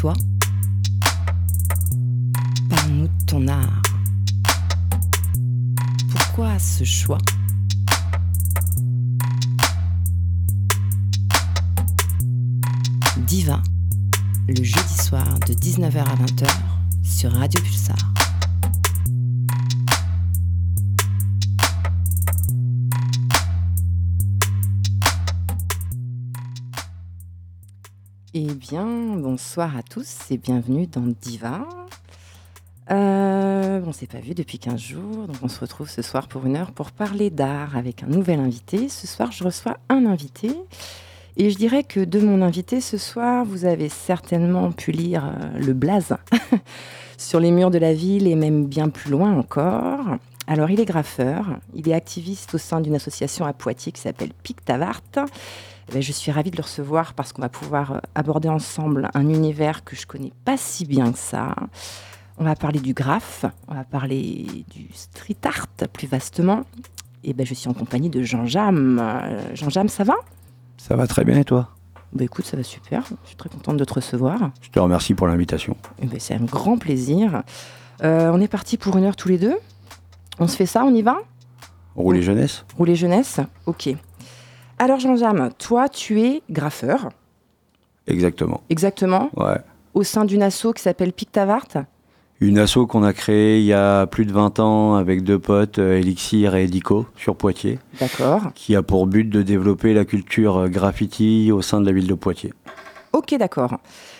Toi. Parle-nous de ton art. Pourquoi ce choix? Diva, le jeudi soir de 19h à 20h sur Radio Pulsar. Bonsoir à tous et bienvenue dans Diva. Euh, on ne s'est pas vu depuis 15 jours, donc on se retrouve ce soir pour une heure pour parler d'art avec un nouvel invité. Ce soir, je reçois un invité. Et je dirais que de mon invité ce soir, vous avez certainement pu lire euh, le blaze sur les murs de la ville et même bien plus loin encore. Alors, il est graffeur, il est activiste au sein d'une association à Poitiers qui s'appelle Pictavart. Eh ben, je suis ravie de le recevoir parce qu'on va pouvoir euh, aborder ensemble un univers que je connais pas si bien que ça. On va parler du graphe, on va parler du street art plus vastement. Et ben, je suis en compagnie de Jean Jam. Euh, Jean Jam, ça va? Ça va très bien et toi? Bah écoute, ça va super. Je suis très contente de te recevoir. Je te remercie pour l'invitation. Eh ben, c'est un grand plaisir. Euh, on est parti pour une heure tous les deux. On se fait ça, on y va? Rouler jeunesse? Rouler jeunesse Ok. Alors Jean-Jam, toi tu es graffeur. Exactement. Exactement. Ouais. Au sein d'une asso qui s'appelle Pictavart. Une asso qu'on a créée il y a plus de 20 ans avec deux potes, euh, Elixir et Edico, sur Poitiers. D'accord. Qui a pour but de développer la culture graffiti au sein de la ville de Poitiers. Ok, d'accord.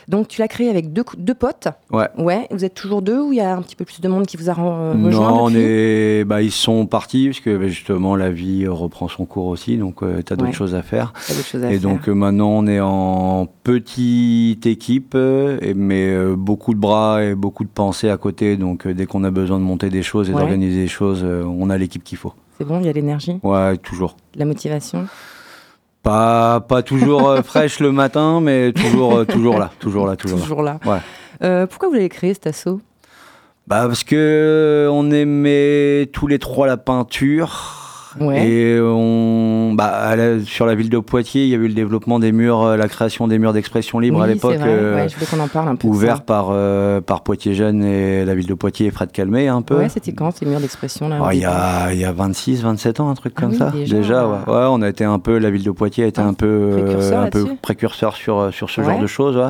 Donc tu l'as créé avec deux, deux potes. Ouais. Ouais. Vous êtes toujours deux ou il y a un petit peu plus de monde qui vous a rejoint Non, on est. Bah, ils sont partis parce que bah, justement la vie reprend son cours aussi, donc euh, tu as d'autres Ouais. choses à faire. D'autres choses à Et faire. donc euh, maintenant on est en petite équipe, euh, et, mais euh, beaucoup de bras et beaucoup de pensées à côté. Donc euh, dès qu'on a besoin de monter des choses et Ouais. d'organiser des choses, euh, on a l'équipe qu'il faut. C'est bon, il y a l'énergie, Ouais, toujours. la motivation? Pas, pas toujours euh, fraîche le matin, mais toujours, euh, toujours là, toujours là, toujours, Toujours là. là. Ouais. Euh, pourquoi vous l'avez créé cet asso Bah parce que on aimait tous les trois la peinture. Ouais. Et on, bah, la- sur la ville de Poitiers, il y a eu le développement des murs, euh, la création des murs d'expression libre à l'époque. euh, Ouais, je voulais qu'on en parle un peu. de ça. ouvert par, euh, par Poitiers Jeunes et la ville de Poitiers et Fred Calmet un peu. Ouais, c'était quand ces murs d'expression là il y, a, y a 26, 27 ans, un truc Ah comme oui, ça. déjà. ouais. Ouais, on a été un peu, la ville de Poitiers a été un peu, euh, précurseur un peu précurseur sur, sur ce genre de choses.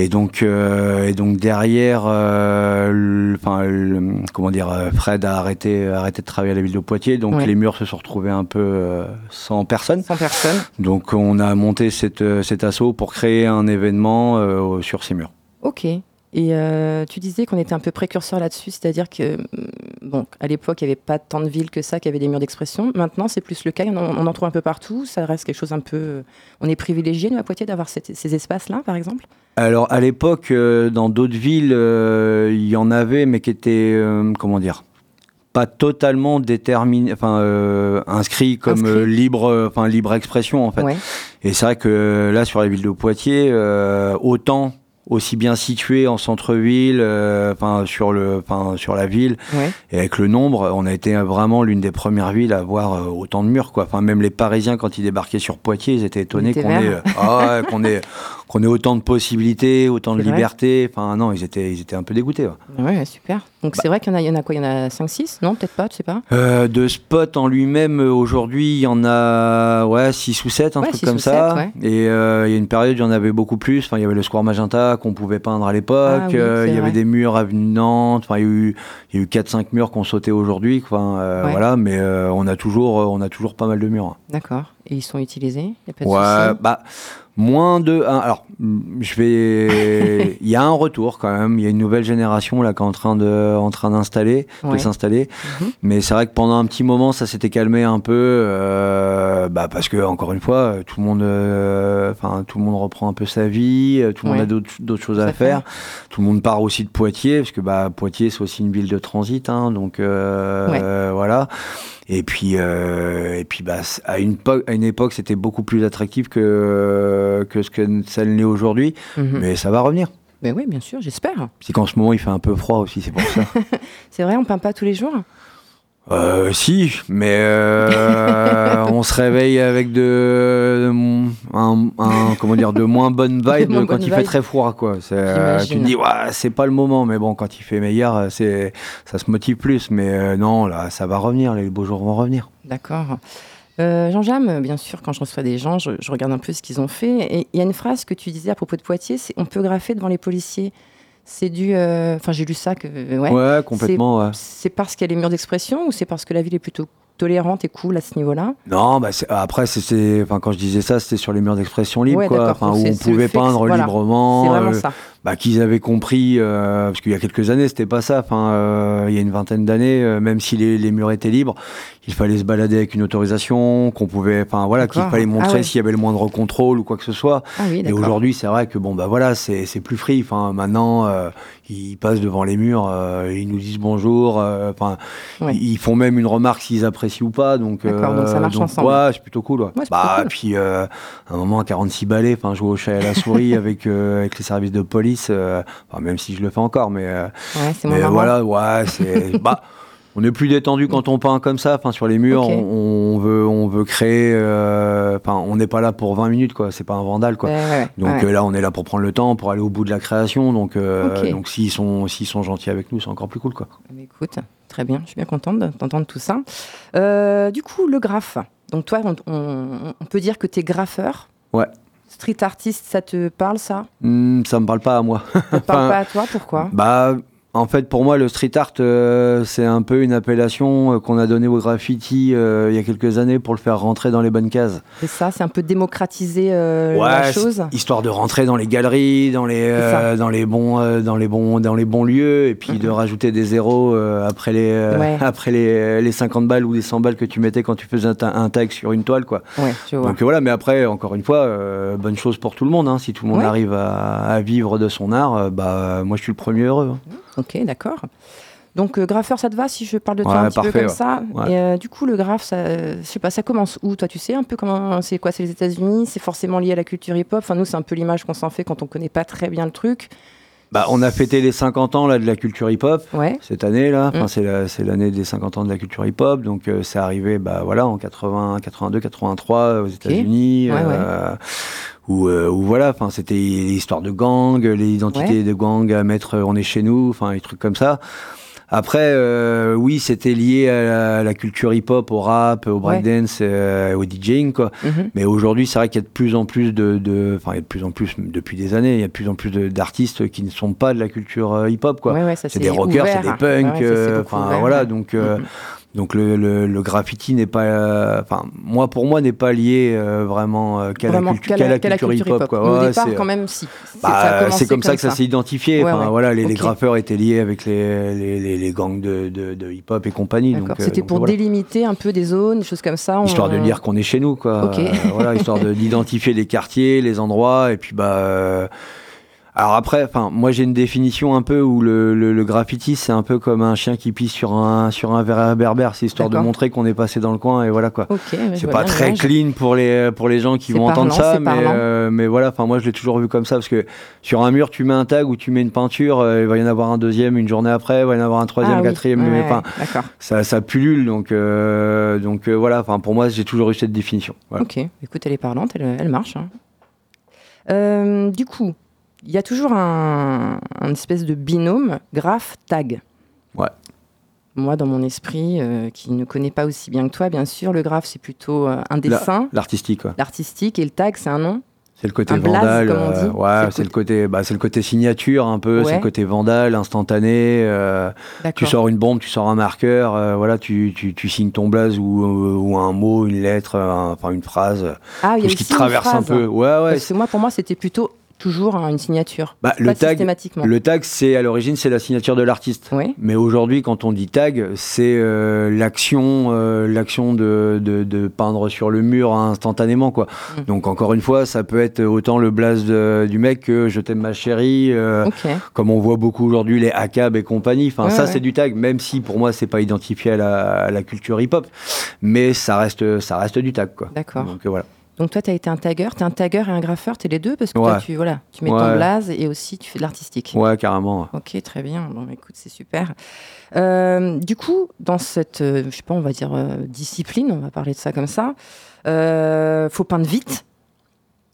Et donc, euh, et donc derrière, euh, le- enfin, le- comment dire, euh, Fred a arrêté, a arrêté de travailler à la ville de Poitiers, donc Ouais. les murs se sont retrouvés un peu sans personne. 100 personnes. Donc on a monté cette, cet assaut pour créer un événement sur ces murs. Ok. Et euh, tu disais qu'on était un peu précurseur là-dessus, c'est-à-dire que, mm, bon, à l'époque, il n'y avait pas tant de villes que ça qui avaient des murs d'expression. Maintenant, c'est plus le cas, on en, on en trouve un peu partout. Ça reste quelque chose un peu. On est privilégié, nous, à Poitiers, d'avoir ces espaces-là, par exemple? Alors à l'époque, euh, dans d'autres villes, euh, il y en avait, mais qui étaient, euh, comment dire, pas totalement déterminés, enfin euh, inscrits comme euh, libre, euh, enfin libre expression en fait. Ouais. Et c'est vrai que euh, là, sur la ville de Poitiers, euh, autant aussi bien situé en centre-ville, euh, enfin sur le, enfin sur la ville, Ouais. et avec le nombre, on a été vraiment l'une des premières villes à avoir euh, autant de murs, quoi. Enfin même les Parisiens quand ils débarquaient sur Poitiers, ils étaient étonnés qu'on ait, euh, ah ait, qu'on ait autant de possibilités, autant de liberté. Enfin non, ils étaient, ils étaient un peu dégoûtés. ouais. Ouais, super. Donc, Bah. c'est vrai qu'il y en a, il y en a quoi? Il y en a 5-6 Non, peut-être pas, tu sais pas? Euh, de spot en lui-même, euh, aujourd'hui, il y en a ouais, 6 ou 7, un Ouais, truc comme ça. ouais. Et euh, il y a une période, il y en avait beaucoup plus. Enfin, il y avait le Square Magenta qu'on pouvait peindre à l'époque. Ah oui, Euh, il y vrai. avait des murs avenue Nantes. Enfin, il y a eu, il y a eu 4-5 murs qu'on sautait aujourd'hui. Enfin, Ouais. voilà, mais on, a toujours, on a toujours pas mal de murs. D'accord. Et ils sont utilisés? Il y a pas de Ouais, bah, moins de. un- alors, mm, je vais. Il y a un retour quand même. Il y a une nouvelle génération là qui est en train de, en train d'installer, de s'installer. Mhm. Mais c'est vrai que pendant un petit moment, ça s'était calmé un peu, euh, bah parce que encore une fois, tout le monde, euh, enfin tout le monde reprend un peu sa vie, euh, tout le Ouais. monde a d'autres choses à faire. Tout le monde part aussi de Poitiers, parce que bah Poitiers c'est aussi une ville de transit, hein, donc euh, Ouais. voilà. Et puis, euh, et puis bah, à, une po- à une époque, c'était beaucoup plus attractif que, que ce que ça l'est aujourd'hui. Mhm. Mais ça va revenir. Mais oui, bien sûr, j'espère. C'est qu'en ce moment, il fait un peu froid aussi, c'est pour ça. C'est vrai, on peint pas tous les jours Euh, si, mais euh, on se réveille avec de, un, un- comment dire, de moins bonnes vibes moins quand il fait très froid, quoi. Euh, tu te dis, ouais, c'est pas le moment, mais bon, quand il fait meilleur, c'est, ça se motive plus. Mais euh, non, là, ça va revenir, les beaux jours vont revenir. D'accord. Jean-Jam, bien sûr, quand je reçois des gens, je, je regarde un peu ce qu'ils ont fait. Et il y a une phrase que tu disais à propos de Poitiers, c'est on peut graffer devant les policiers. C'est dû. euh, Enfin, j'ai lu ça que. Ouais. Ouais, complètement. ouais. C'est parce qu'il y a les murs d'expression ou c'est parce que la ville est plutôt tolérante et cool à ce niveau-là? Non, bah après, c'est- enfin, quand je disais ça, c'était sur les murs d'expression libre, Ouais, quoi. où on pouvait peindre voilà. librement. C'est vraiment euh, ça. Bah, qu'ils avaient compris, euh, parce qu'il y a quelques années, c'était pas ça. Enfin, euh, il y a une vingtaine d'années, euh, même si les, les murs étaient libres, il fallait se balader avec une autorisation, qu'on pouvait, enfin voilà, qu'il fallait montrer Ah s'il y avait le moindre contrôle ou quoi que ce soit. Ah oui, Et aujourd'hui, c'est vrai que bon, bah voilà, c'est plus free. Enfin, maintenant, ils passent devant les murs, ils nous disent bonjour. Enfin, Ouais. ils ils font même une remarque s'ils apprécient ou pas. Donc, donc ça marche ensemble. Ouais, c'est plutôt cool. Ouais. Ouais, bah, cool. puis à un moment à 46 balais, enfin, jouer au chat et à la souris avec avec les services de police. Euh, enfin, même si je le fais encore, mais, euh, Ouais, mais voilà, ouais, c'est bah. On est plus détendu quand on peint comme ça, enfin sur les murs, on, on veut on veut créer, euh, enfin on n'est pas là pour 20 minutes quoi, c'est pas un vandale quoi. Ouais, ouais, ouais. Donc Ouais. là, on est là pour prendre le temps, pour aller au bout de la création. Donc, euh, donc s'ils sont, s'ils sont gentils avec nous, c'est encore plus cool, quoi. Mais Écoute, très bien, je suis bien contente d'entendre tout ça. Euh, du coup, le graphe. Donc toi, on, on- on peut dire que tu es graffeur? Ouais. Street artiste, ça te parle ça? Hmm, ça me parle pas à moi. Ça te parle Enfin, pas à toi? Pourquoi? Bah, en fait, pour moi, le street art, euh, c'est un peu une appellation euh, qu'on a donnée au graffiti euh, il y a quelques années pour le faire rentrer dans les bonnes cases. C'est ça, c'est un peu démocratiser la chose. histoire de rentrer dans les galeries, dans les, dans les bons, dans les bons, dans les bons lieux, et puis de rajouter des zéros après les. Ouais. après les, les 50 balles ou les 100 balles que tu mettais quand tu faisais un, ta- un tag sur une toile, quoi. Ouais. Donc voilà, mais après, encore une fois, bonne chose pour tout le monde. hein. Si tout le monde arrive à, à vivre de son art, bah moi je suis le premier heureux. hein. Ok, d'accord. Donc euh, graffeur, ça te va si je parle de toi Ouais, un petit peu parfait, comme ouais. ça? Ouais. Et euh, du coup, le graphe, ça, euh, je sais pas, ça commence où? Toi, tu sais un peu comment c'est quoi? C'est les États-Unis? C'est forcément lié à la culture hip-hop? Enfin, nous, c'est un peu l'image qu'on s'en fait quand on connaît pas très bien le truc. Bah, on a fêté les 50 ans là, de la culture hip-hop Ouais. cette année là. Enfin, Mm. c'est la- c'est l'année des 50 ans de la culture hip-hop. Donc euh, c'est arrivé bah, voilà, en 80, 82, 83 aux États-Unis. Ouais, euh, Où, euh, où voilà, enfin c'était l'histoire de gang, les identités de gang à mettre, euh, on est chez nous, enfin des trucs comme ça. Après, euh, oui, c'était lié à la, à la culture hip-hop, au rap, au Ouais. breakdance, euh, au DJing, quoi. Mhm. Mais aujourd'hui, c'est vrai qu'il y a de plus en plus de, enfin, il y a de plus en plus depuis des années, il y a de plus en plus d'artistes qui ne sont pas de la culture euh, hip-hop, quoi. Ouais, ouais, ça, c'est des rockers, c'est des punks, enfin voilà, donc. Mhm. Donc le, le, le graffiti n'est pas, euh, enfin moi pour moi n'est pas lié euh, vraiment euh, qu'à la, Vraiment, cultu- qu'à qu'à la, la qu'à la culture quoi. Mais Au Ouais, départ, c'est- quand même, si. C'est- bah, ça c'est comme ça que ça s'est identifié. Ouais, Enfin, ouais. Voilà, les, les Ok. graffeurs étaient liés avec les, les, gangs de, de, de hip-hop et compagnie. D'accord. donc, euh, C'était donc, pour voilà. délimiter un peu des zones, des choses comme ça. Histoire de dire qu'on est chez nous, quoi. Voilà, histoire de- d'identifier les quartiers, les endroits, et puis bah. Alors après, enfin, moi j'ai une définition un peu où le, le, le graffiti c'est un peu comme un chien qui pisse sur un sur un verre berbère, c'est histoire de montrer qu'on est passé dans le coin et voilà quoi. Ok, ouais, je C'est pas très clean pour les pour les gens qui vont entendre ça, mais euh, mais voilà. Enfin, moi je l'ai toujours vu comme ça parce que sur un mur tu mets un tag ou tu mets une peinture, euh, il va y en avoir un deuxième une journée après, il va y en avoir un troisième, Ah oui, quatrième, ouais, mais ouais, ça ça pullule donc euh, donc voilà. Enfin pour moi j'ai toujours eu cette définition. Voilà. Ok, écoute, elle est parlante, elle, elle marche. hein. Du coup, il y a toujours un, un espèce de binôme graphe-tag. Ouais. Moi, dans mon esprit, euh, qui ne connaît pas aussi bien que toi, bien sûr, le graphe, c'est plutôt euh, un La- dessin, L'artistique, quoi. l'artistique, et le tag, c'est un nom. C'est le côté Un blaze, vandale. comme on dit. euh, ouais, C'est le côté, c'est le côté signature un peu. C'est Ouais. le côté vandale, instantané. euh, tu sors une bombe, tu sors un marqueur. euh, voilà, tu, tu, tu signes ton blaze ou, ou un mot, une lettre, un- enfin une phrase, Ah, il y a tout ce qui traverse un phrase. peu. Ouais, ouais. Parce que moi, pour moi, c'était plutôt toujours hein, une signature. Bah, le tag, systématiquement. le tag, c'est à l'origine, c'est la signature de l'artiste. Oui. Mais aujourd'hui, quand on dit tag, c'est euh, l'action, euh, l'action de, de, de peindre sur le mur instantanément, quoi. Mm. Donc encore une fois, ça peut être autant le blaze du mec que je t'aime ma chérie, euh, comme on voit beaucoup aujourd'hui les ACAB et compagnie. Enfin, Ouais, ça ouais. c'est du tag, même si pour moi c'est pas identifié à la, à la culture hip-hop, mais ça reste, ça reste du tag, quoi. D'accord. Donc voilà. Donc toi, tu as été un tagger, tu es un tagger et un graffeur, tu es les deux parce que toi, tu, voilà, tu mets ton blaze et aussi tu fais de l'artistique. Ouais, carrément. Ok, très bien. Bon, écoute, c'est super. Euh, du coup, dans cette, euh, je sais pas, on va dire euh, discipline, on va parler de ça comme ça, faut peindre vite.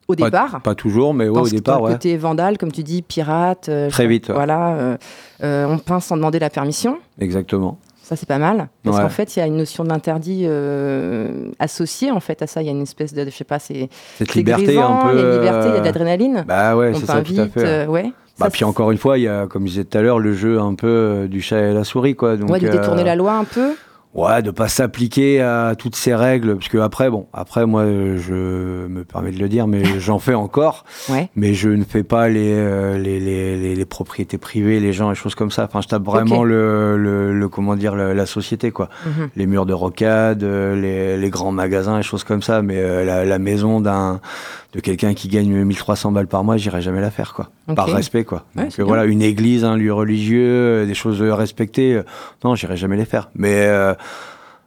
Au départ. Pas toujours, mais ouais, au départ. Dans le côté vandale, comme tu dis, pirate. Très vite. Voilà. on peint sans demander la permission. Exactement. Ça, c'est pas mal. Parce qu'en fait, il y a une notion d'interdit euh, associée en fait, à ça. Il y a une espèce de, je sais pas, c'est. Cette liberté un peu. Il y a une liberté, il y a de l'adrénaline. Bah ouais, c'est ça, tout à fait. Euh, ouais. Bah, puis encore une fois, il y a, comme je disais tout à l'heure, le jeu un peu euh, du chat et la souris. Quoi. Donc, ouais, de détourner la loi un peu. Ouais, de pas s'appliquer à toutes ces règles, parce que après, bon, après moi, je me permets de le dire, mais j'en fais encore, ouais. mais je ne fais pas les, euh, les, les, les, propriétés privées, les gens, les choses comme ça. Enfin, je tape vraiment le, le, comment dire, la société, quoi. Mhm. Les murs de rocade, euh, les, les, grands magasins, les choses comme ça, mais euh, la, la, maison d'un de quelqu'un qui gagne 1300 balles par mois, j'irai jamais la faire, quoi. Par respect, quoi. Donc voilà, une église, un lieu religieux, des choses respectées, non, j'irai jamais les faire. Mais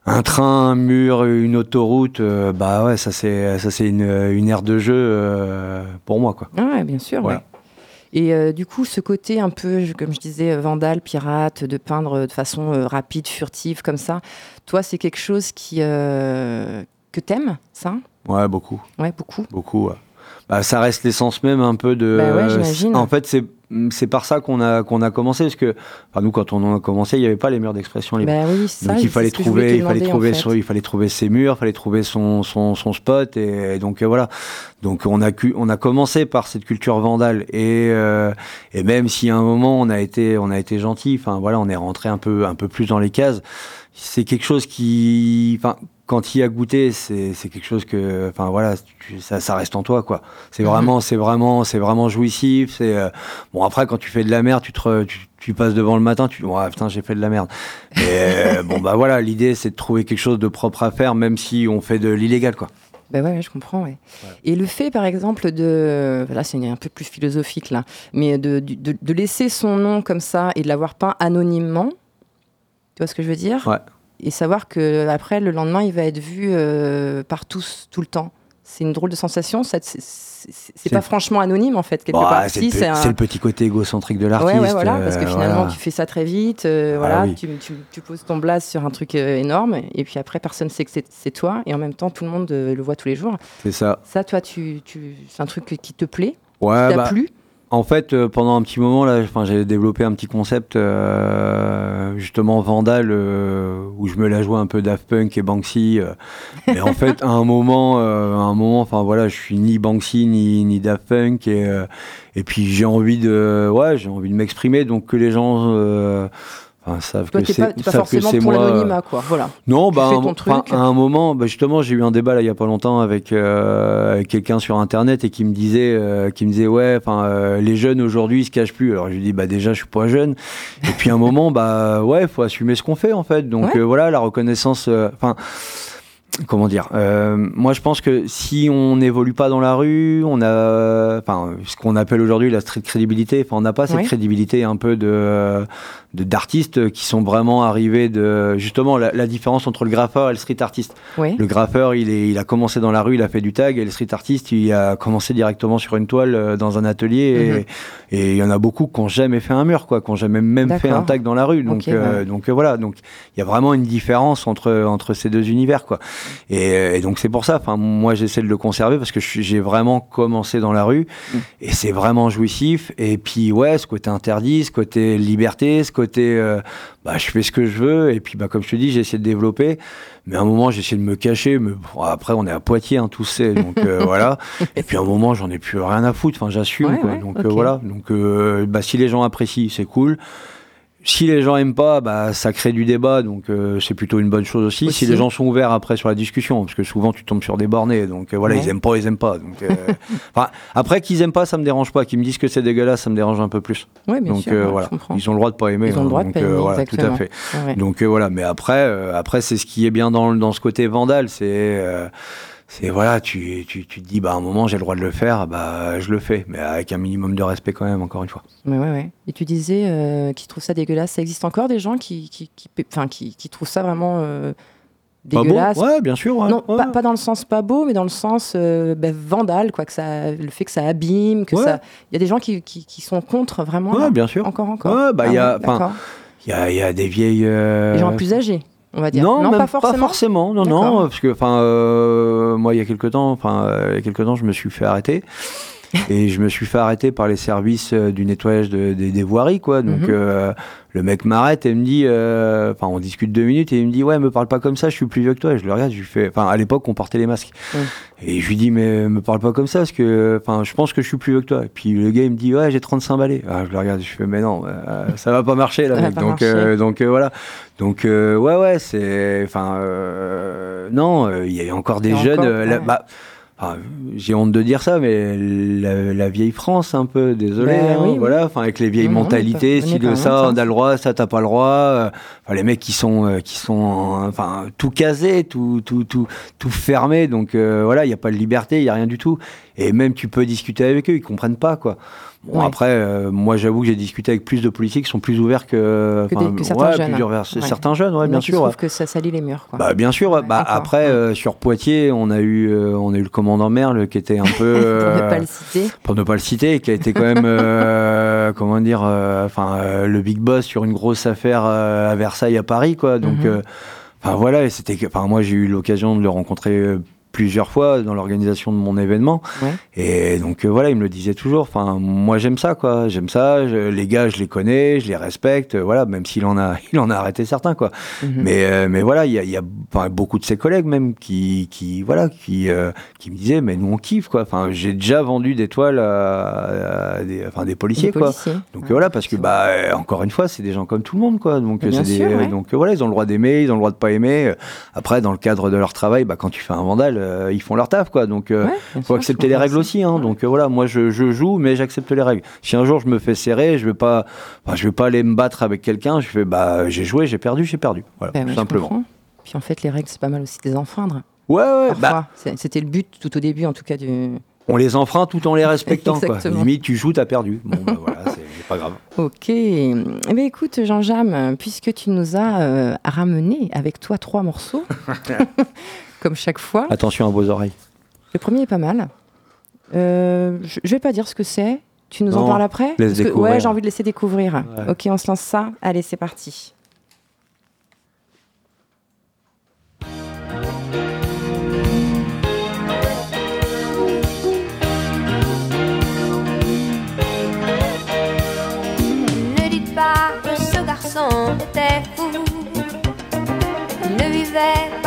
un train, un mur, une autoroute, euh, bah ouais, ça c'est ça c'est une, une aire de jeu euh, pour moi quoi. Ah ouais, bien sûr. Ouais. Et euh, du coup, ce côté un peu, comme je disais, vandale, pirate, de peindre de façon rapide, furtive, comme ça, toi, c'est quelque chose qui que t'aimes, ça? Ouais, beaucoup. Ouais, beaucoup. Beaucoup. Bah, ça reste l'essence même un peu de. Bah ouais, j'imagine. En fait, c'est c'est par ça qu'on a qu'on a commencé parce que enfin, nous quand on a commencé il n'y avait pas les murs d'expression libre. Bah oui, ça, donc il fallait trouver il fallait trouver son, il fallait trouver ses murs il fallait trouver son son, son spot et, donc euh, voilà. Donc on a on a commencé par cette culture vandale et euh, et même si à un moment on a été on a été gentil enfin voilà on est rentré un peu un peu plus dans les cases c'est quelque chose qui enfin quand il y a goûté, c'est quelque chose que, enfin voilà, ça, ça, reste en toi, quoi. C'est vraiment, c'est vraiment, c'est vraiment jouissif. C'est euh, bon après quand tu fais de la merde, tu te, tu, tu, passes devant le matin, tu, ouais, putain, j'ai fait de la merde. Et euh, bon bah voilà, l'idée c'est de trouver quelque chose de propre à faire, même si on fait de l'illégal, quoi. Ben ouais, je comprends. Ouais. Et le fait, par exemple, de. Là, c'est un peu plus philosophique, là. Mais de, de, de laisser son nom comme ça et de l'avoir peint anonymement. Tu vois ce que je veux dire? Ouais et savoir que après le lendemain il va être vu euh, par tous tout le temps. C'est une drôle de sensation. C'est pas franchement anonyme en fait quelque bah, part. C'est le, petit côté égocentrique de l'artiste. Ouais, voilà, parce que euh, finalement tu fais ça très vite. Euh, ah voilà, tu, tu, poses ton blaze sur un truc énorme et puis après personne sait que c'est toi et en même temps tout le monde le voit tous les jours. C'est ça. Ça, toi, tu, tu c'est un truc qui te plaît, ouais, qui t'a bah, plu. En fait, euh, pendant un petit moment, là, j'ai développé un petit concept euh, justement Vandal euh, où je me la jouais un peu Daft Punk et Banksy. et en fait, à un moment, à un moment, enfin voilà, je suis ni Banksy ni, ni Daft Punk et, et puis j'ai envie de, ouais, j'ai envie de m'exprimer. Donc que les gens Enfin, savent Toi, que c'est pas, forcément pour l'anonymat, quoi. Voilà. Non, bah, à un moment, bah, justement, j'ai eu un débat là il y a pas longtemps avec, euh, quelqu'un sur internet et qui me disait, euh, qui me disait, ouais, enfin, euh, les jeunes aujourd'hui ils se cachent plus. Alors je lui dis, bah déjà, je suis pas jeune. et puis à un moment, bah ouais, faut assumer ce qu'on fait en fait. Donc voilà, la reconnaissance. Enfin comment dire euh, Moi, je pense que si on n'évolue pas dans la rue, on a, enfin, ce qu'on appelle aujourd'hui la street crédibilité. Enfin, on n'a pas cette crédibilité un peu de d'artistes qui sont vraiment arrivés de justement la, différence entre le graffeur et le street artiste. Le graffeur, il est, il a commencé dans la rue, il a fait du tag, et le street artiste, il a commencé directement sur une toile euh, dans un atelier. Et mhm. il y en a beaucoup qui n'ont jamais fait un mur, quoi, qui n'ont jamais même fait un tag dans la rue. Donc, euh, donc voilà. Donc il y a vraiment une différence entre entre ces deux univers, quoi. Et, donc c'est pour ça, enfin moi j'essaie de le conserver parce que j'ai vraiment commencé dans la rue mm. et c'est vraiment jouissif. Et puis ouais, ce côté interdit, ce côté liberté, ce côté euh, bah, je fais ce que je veux et puis bah comme je te dis j'ai essayé de développer. Mais à un moment j'ai essayé de me cacher. Mais après on est à Poitiers, hein, tous c'est donc euh, voilà. Et puis à un moment j'en ai plus rien à foutre. Enfin j'assume. donc euh, voilà. Donc bah, si les gens apprécient, c'est cool. Si les gens aiment pas, bah, ça crée du débat, donc euh, c'est plutôt une bonne chose aussi. Si les gens sont ouverts après sur la discussion, parce que souvent tu tombes sur des bornés, donc euh, voilà, ils aiment pas, ils aiment pas. Donc, euh, après qu'ils aiment pas, ça me dérange pas. Qu'ils me disent que c'est dégueulasse, ça me dérange un peu plus. Bien donc sûr, voilà, ils ont le droit de pas aimer. Ils ont le droit de pas aimer, voilà, tout à fait. Donc voilà, mais après, après c'est ce qui est bien dans, dans ce côté vandal, c'est c'est voilà, tu, tu, tu, te dis, bah, à un moment, j'ai le droit de le faire, bah, je le fais, mais avec un minimum de respect quand même, encore une fois. Mais ouais, ouais. Et tu disais euh, qu'ils trouvent ça dégueulasse. Ça existe encore des gens qui, qui, qui, qui, qui trouvent ça vraiment euh, dégueulasse? ouais, bien sûr. non, Pas, dans le sens pas beau, mais dans le sens euh, ben, vandale, quoi, que ça, le fait que ça abîme, que ça. Il y a des gens qui, qui, sont contre vraiment. Ouais, bien sûr. Encore, encore. Ouais, bah, il y a, ah il y a, y a des vieilles. Euh, des gens plus âgés. On va dire. Non, pas, forcément. Non, non, parce que enfin, euh, moi, il y a quelques temps, enfin, il y a quelques temps, je me suis fait arrêter. et je me suis fait arrêter par les services euh, du nettoyage des voiries, quoi. Donc, mhm. euh, le mec m'arrête et me dit, euh, enfin, on discute deux minutes et il me dit, ouais, me parle pas comme ça, je suis plus vieux que toi. Et je le regarde, je lui fais, enfin, à l'époque, on portait les masques. Et je lui dis, mais me parle pas comme ça, parce que, enfin, je pense que je suis plus vieux que toi. Et puis le gars, il me dit, ouais, j'ai 35 balais. Ah, je le regarde, je fais, mais non, ça va pas marcher, là, mec. Donc, donc voilà. Donc, ouais, ouais, c'est, enfin, non, il y a encore des jeunes. Bah, j'ai honte de dire ça, mais la, vieille France, un peu, désolé, ben hein, voilà, enfin avec les vieilles mentalités, si de ça, on a le droit, ça t'as pas le droit, euh, enfin les mecs qui sont, euh, qui sont, enfin tout casé, tout, tout, tout, tout fermé, donc euh, voilà, il y a pas de liberté, il y a rien du tout, et même tu peux discuter avec eux, ils comprennent pas quoi. Bon, après, euh, moi, j'avoue que j'ai discuté avec plus de policiers qui sont plus ouverts que, que, certains, jeunes. certains jeunes. Ouais, bien sûr. Je trouve que ça salit les murs. Quoi. Bah, bien sûr. bah, après, euh, sur Poitiers, on a eu, euh, on a eu le commandant Merle qui était un peu. pour ne pas le citer. Pour ne pas le citer, qui a été quand même, comment dire, enfin, le big boss sur une grosse affaire à Versailles, à Paris, quoi. Donc, mhm. enfin voilà, c'était, enfin, moi, j'ai eu l'occasion de le rencontrer plusieurs fois dans l'organisation de mon événement. Et donc euh, voilà, il me le disait toujours. Enfin, moi j'aime ça, quoi. J'aime ça. les gars, je les connais, je les respecte. Voilà, même s'il en a, il en a arrêté certains, quoi. Mhm. Mais euh, mais voilà, il y a, y a beaucoup de ses collègues même qui qui voilà qui euh, qui me disaient, mais nous on kiffe, quoi. Enfin, j'ai déjà vendu des toiles à, des, enfin des policiers, quoi. Donc voilà, parce que bah encore une fois, c'est des gens comme tout le monde, quoi. Donc c'est des, donc voilà, ils ont le droit d'aimer, ils ont le droit de pas aimer. Après, dans le cadre de leur travail, bah quand tu fais un vandale euh, ils font leur taf, quoi. Donc, il euh, faut accepter les règles aussi. Hein. Donc, euh, voilà, moi, je, joue, mais j'accepte les règles. Si un jour je me fais serrer, je vais pas, je vais pas aller me battre avec quelqu'un. Je fais, bah, j'ai joué, j'ai perdu, j'ai perdu. Voilà, ben tout simplement. Puis en fait, les règles, c'est pas mal aussi de les enfreindre. Ouais, ouais. Bah, C'était le but tout au début, en tout cas, du. On les enfreint tout en les respectant. quoi. Limite, tu joues, t'as perdu. Bon, bah, voilà, c'est pas grave. Ok. Eh bien, écoute, Jean-Jam, puisque tu nous as ramené avec toi trois morceaux, comme chaque fois. Attention à vos oreilles. Le premier est pas mal. Euh, je vais pas dire ce que c'est. Tu nous en parles après Ouais, j'ai envie de laisser découvrir. Ok, on se lance ça. Allez, c'est parti. Ne dites pas que ce garçon était fou. Il ne vivait pas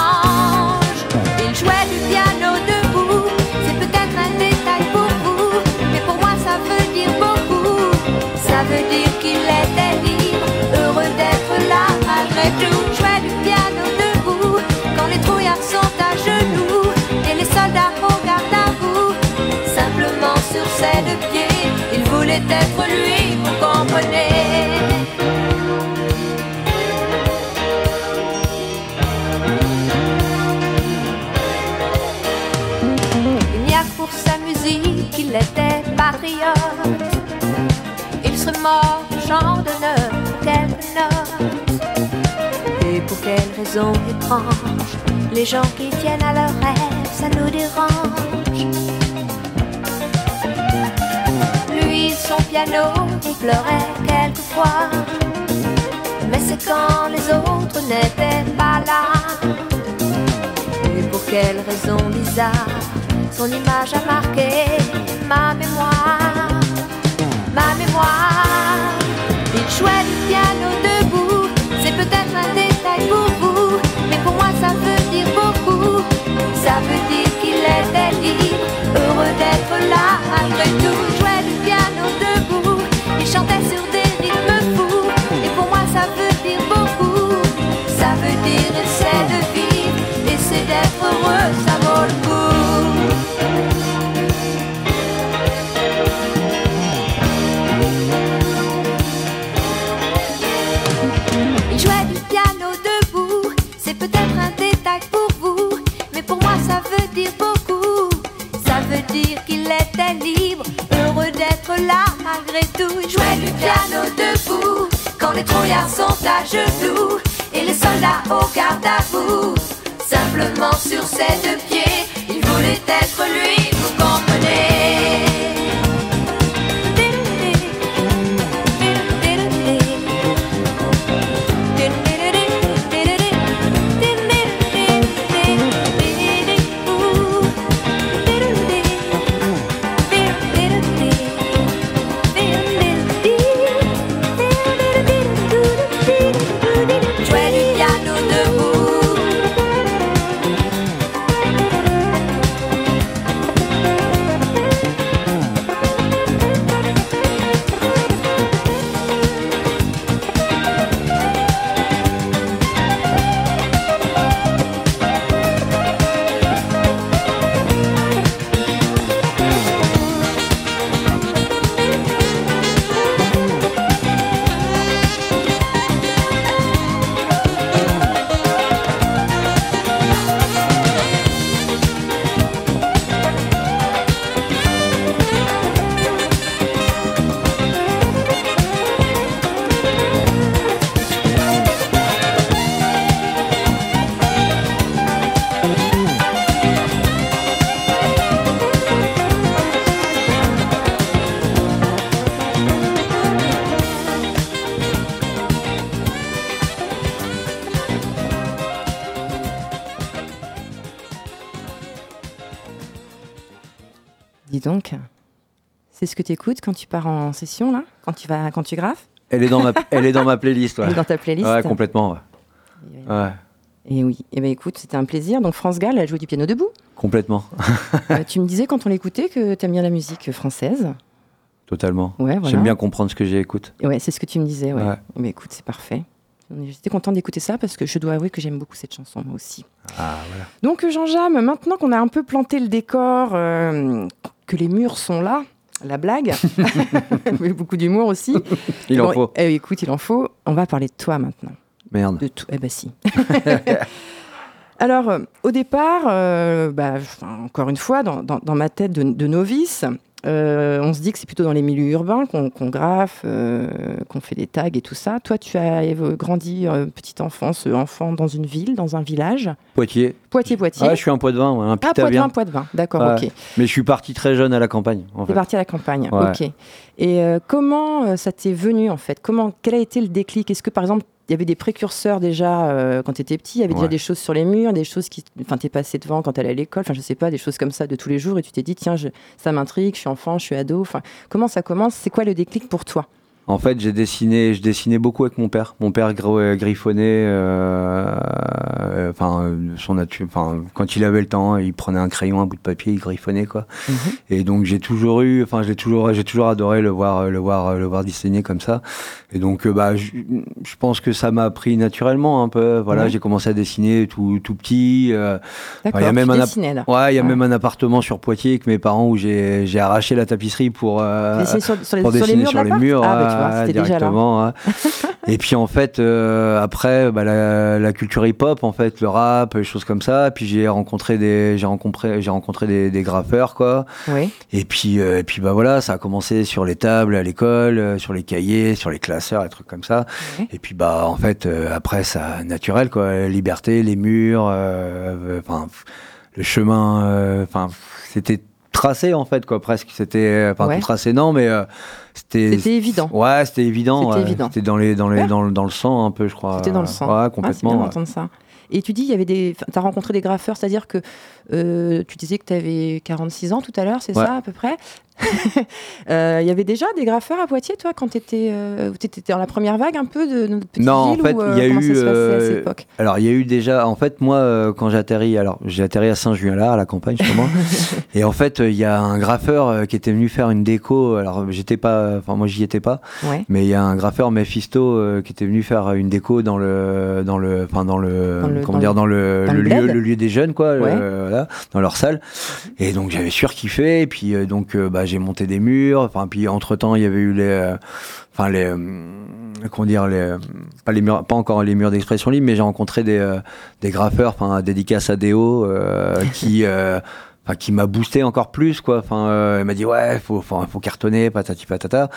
Voulait être lui, vous comprenez. il était patriote. Il serait mort champ d'honneur quelques notes. Et pour quelle raison étrange, les gens qui tiennent à leurs rêves, ça nous dérange. Son piano, il pleurait quelquefois. Mais c'est quand les autres n'étaient pas là. Et pour quelle raison bizarre son image a marqué ma mémoire, ma mémoire. Il jouait du piano debout, c'est peut-être un détail pour vous, mais pour moi ça veut dire beaucoup. Ça veut dire qu'il était libre, heureux d'être là malgré tout. Il jouait du piano debout, c'est peut-être un détail pour vous, mais pour moi ça veut dire beaucoup. Ça veut dire qu'il était libre, heureux d'être là malgré tout. Il jouait du piano debout, quand les trouillards sont à genoux et les soldats au garde à. Sur ses deux pieds, il voulait être lui, c'est ce que tu écoutes quand tu pars en session, là Quand tu, vas, quand tu graphes Elle est dans ma, elle est dans ma playlist. Ouais, Elle est dans ta playlist ouais complètement. Ouais. Ouais, Et oui, et ben écoute, c'était un plaisir. Donc France Gall, elle joue du piano debout. complètement. Euh, tu me disais quand on l'écoutait que tu aimes bien la musique française. Totalement. Ouais, voilà. J'aime bien comprendre ce que j'écoute. Ouais, c'est ce que tu me disais. Ouais. Ouais. Mais écoute, c'est parfait. J'étais content d'écouter ça parce que je dois avouer que j'aime beaucoup cette chanson moi aussi. Ah, voilà. Donc Jean-Jam, maintenant qu'on a un peu planté le décor, euh, que les murs sont là, la blague, mais beaucoup d'humour aussi. Il en faut. eh, écoute, il en faut. On va parler de toi maintenant. Merde. De tout. Eh ben si. Alors, euh, au départ, euh, bah, encore une fois, dans, dans- dans ma tête de, de novice, euh, on se dit que c'est plutôt dans les milieux urbains qu'on graffe, euh, qu'on fait des tags et tout ça. Toi, tu as grandi, euh, petite enfance, euh, enfant, dans une ville, dans un village. Poitiers. Poitiers, Poitiers. Ah, je suis un poids de vin, ouais, un ah, pitavien. Poitvin, Poitvin. D'accord, Ouais. ok. Mais je suis parti très jeune à la campagne. En fait. parti à la campagne, Ouais. ok. Et comment ça t'est venu en fait? Comment, quel a été le déclic? Est-ce que par exemple il y avait des précurseurs déjà euh, quand tu étais petit. Il y avait déjà des choses sur les murs, des choses qui, enfin, t'es passé devant quand t'allais à l'école, enfin je sais pas, des choses comme ça de tous les jours et tu t'es dit tiens, je- ça m'intrigue, je suis enfant, je suis ado. Enfin, comment ça commence? C'est quoi le déclic pour toi? En fait, j'ai dessiné, je dessinais beaucoup avec mon père. Mon père euh, griffonnait, euh, euh, enfin, euh, son nature, enfin, quand il avait le temps, il prenait un crayon, un bout de papier, il griffonnait quoi. Et donc j'ai toujours eu, enfin, j'ai toujours, j'ai toujours adoré le voir, le voir, le voir dessiner comme ça. Et donc, euh, bah, je pense que ça m'a pris naturellement un peu. Voilà, Ouais. j'ai commencé à dessiner tout, tout petit. euh, D'accord. il y a même un app- dessinais là. ouais, il y a Ouais. même un appartement sur Poitiers avec mes parents où j'ai, j'ai arraché la tapisserie pour. Tu dessinais sur, sur les, pour sur les dessiner murs, sur les murs, Ah bah vois, ouais, c'était déjà là. directement. ouais. et puis en fait, euh, après, bah, la, la culture hip-hop, en fait, le rap, les choses comme ça. Puis j'ai rencontré des, j'ai rencontré, j'ai rencontré des, des graffeurs, quoi. Oui. Et puis, euh, et puis bah voilà, ça a commencé sur les tables à l'école, euh, sur les cahiers, sur les classeurs, des trucs comme ça. Et puis bah en fait, euh, après ça naturel quoi, la liberté, les murs, enfin le chemin, enfin c'était tracé en fait quoi, presque. C'était, enfin Ouais. tout tracé non, mais euh, c'était. Évident. Ouais, c'était évident. C'était ouais. dans les, dans les, dans, le- dans le sang un peu, je crois. C'était dans le sang. Ouais, Ah, complètement. bien d'entendre ça. Et tu dis, il y avait des. Tu as rencontré des graffeurs, c'est-à-dire que euh, tu disais que tu avais 46 ans tout à l'heure, c'est Ouais. ça à peu près? Euh, Il y avait déjà des graffeurs à Poitiers, toi, quand tu étais, dans la première vague un peu de notre petite Non, en ville fait, ou, il y a eu, à euh, cette époque Alors, il y a eu déjà, en fait, moi, euh, quand j'ai atterri, alors j'ai atterri à Saint-Julien-là, à la campagne, justement, et en fait, euh, il y a un graffeur euh, qui était venu faire une déco. Alors, j'étais pas, enfin, moi, j'y étais pas, Ouais. mais il y a un graffeur Mephisto euh, qui était venu faire une déco dans le, dans le, enfin, dans le, Dans le- comment dans dire, dans le, dans le le lieu, le lieu des jeunes, quoi, le- Ouais. voilà, dans leur salle. Et donc, j'avais surkiffé, et puis, euh, donc, euh, bah, j'ai monté des murs, enfin, puis, entre temps, il y avait eu les, euh, enfin, les, euh, comment dire, les, euh, pas les murs, pas encore les murs d'expression libre, mais j'ai rencontré des, des graffeurs, enfin, dédicace à Déo, qui, enfin qui m'a boosté encore plus quoi. Enfin, euh, elle m'a dit ouais, faut, faut, faut cartonner, patati patata,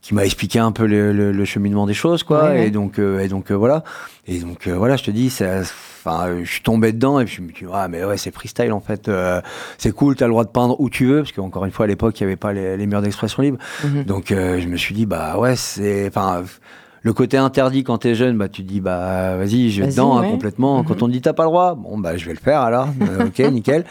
qui m'a expliqué un peu le, le- le cheminement des choses quoi. Ouais, ouais. Et donc euh, et donc euh, voilà. Et donc voilà, je te dis, ça- enfin, euh, je suis tombé dedans et puis je me dis ah mais ouais c'est freestyle en fait. Euh, c'est cool, t'as le droit de peindre où tu veux parce qu'encore une fois à l'époque il y avait pas les, les murs d'expression libre. Mhm. Donc euh, je me suis dit bah ouais c'est enfin le côté interdit quand t'es jeune bah tu te dis bah vas-y je vais dedans hein, complètement Mhm. quand on te dit t'as pas le droit bon bah je vais le faire alors ok nickel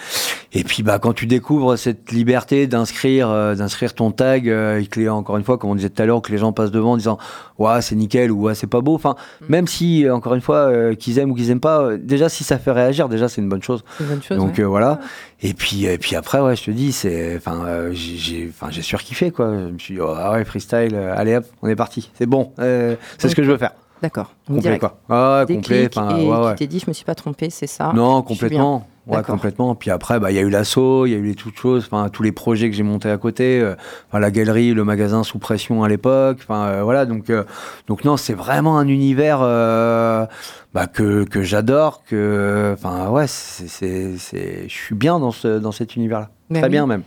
et puis bah quand tu découvres cette liberté d'inscrire euh, d'inscrire ton tag euh, et que les, encore une fois comme on disait tout à l'heure que les gens passent devant en disant ouais c'est nickel ou ouais c'est pas beau enfin Mhm. même si euh, encore une fois euh, qu'ils aiment ou qu'ils aiment pas euh, déjà si ça fait réagir déjà c'est une bonne chose une bonne chose. donc ouais. euh, voilà. Et puis et puis après ouais, je te dis c'est enfin euh, j'ai- enfin j'ai surkiffé quoi. Je me suis dit oh, ah ouais freestyle allez hop, on est parti. C'est bon. euh, c'est ce que je veux faire. D'accord. Complet quoi. Ah, ouais, complet enfin et ouais, ouais. t'es dit, je me suis pas trompé, c'est ça? Non, complètement. Ouais, complètement. Puis après, bah, il y a eu l'assaut, il y a eu les toutes choses, enfin, tous les projets que j'ai montés à côté, euh, enfin, la galerie, le magasin sous pression à l'époque, enfin, euh, voilà. Donc, euh, donc non, c'est vraiment un univers bah, que, que j'adore, que, enfin, ouais, c'est, je suis bien dans ce, dans cet univers-là. Très oui. bien même.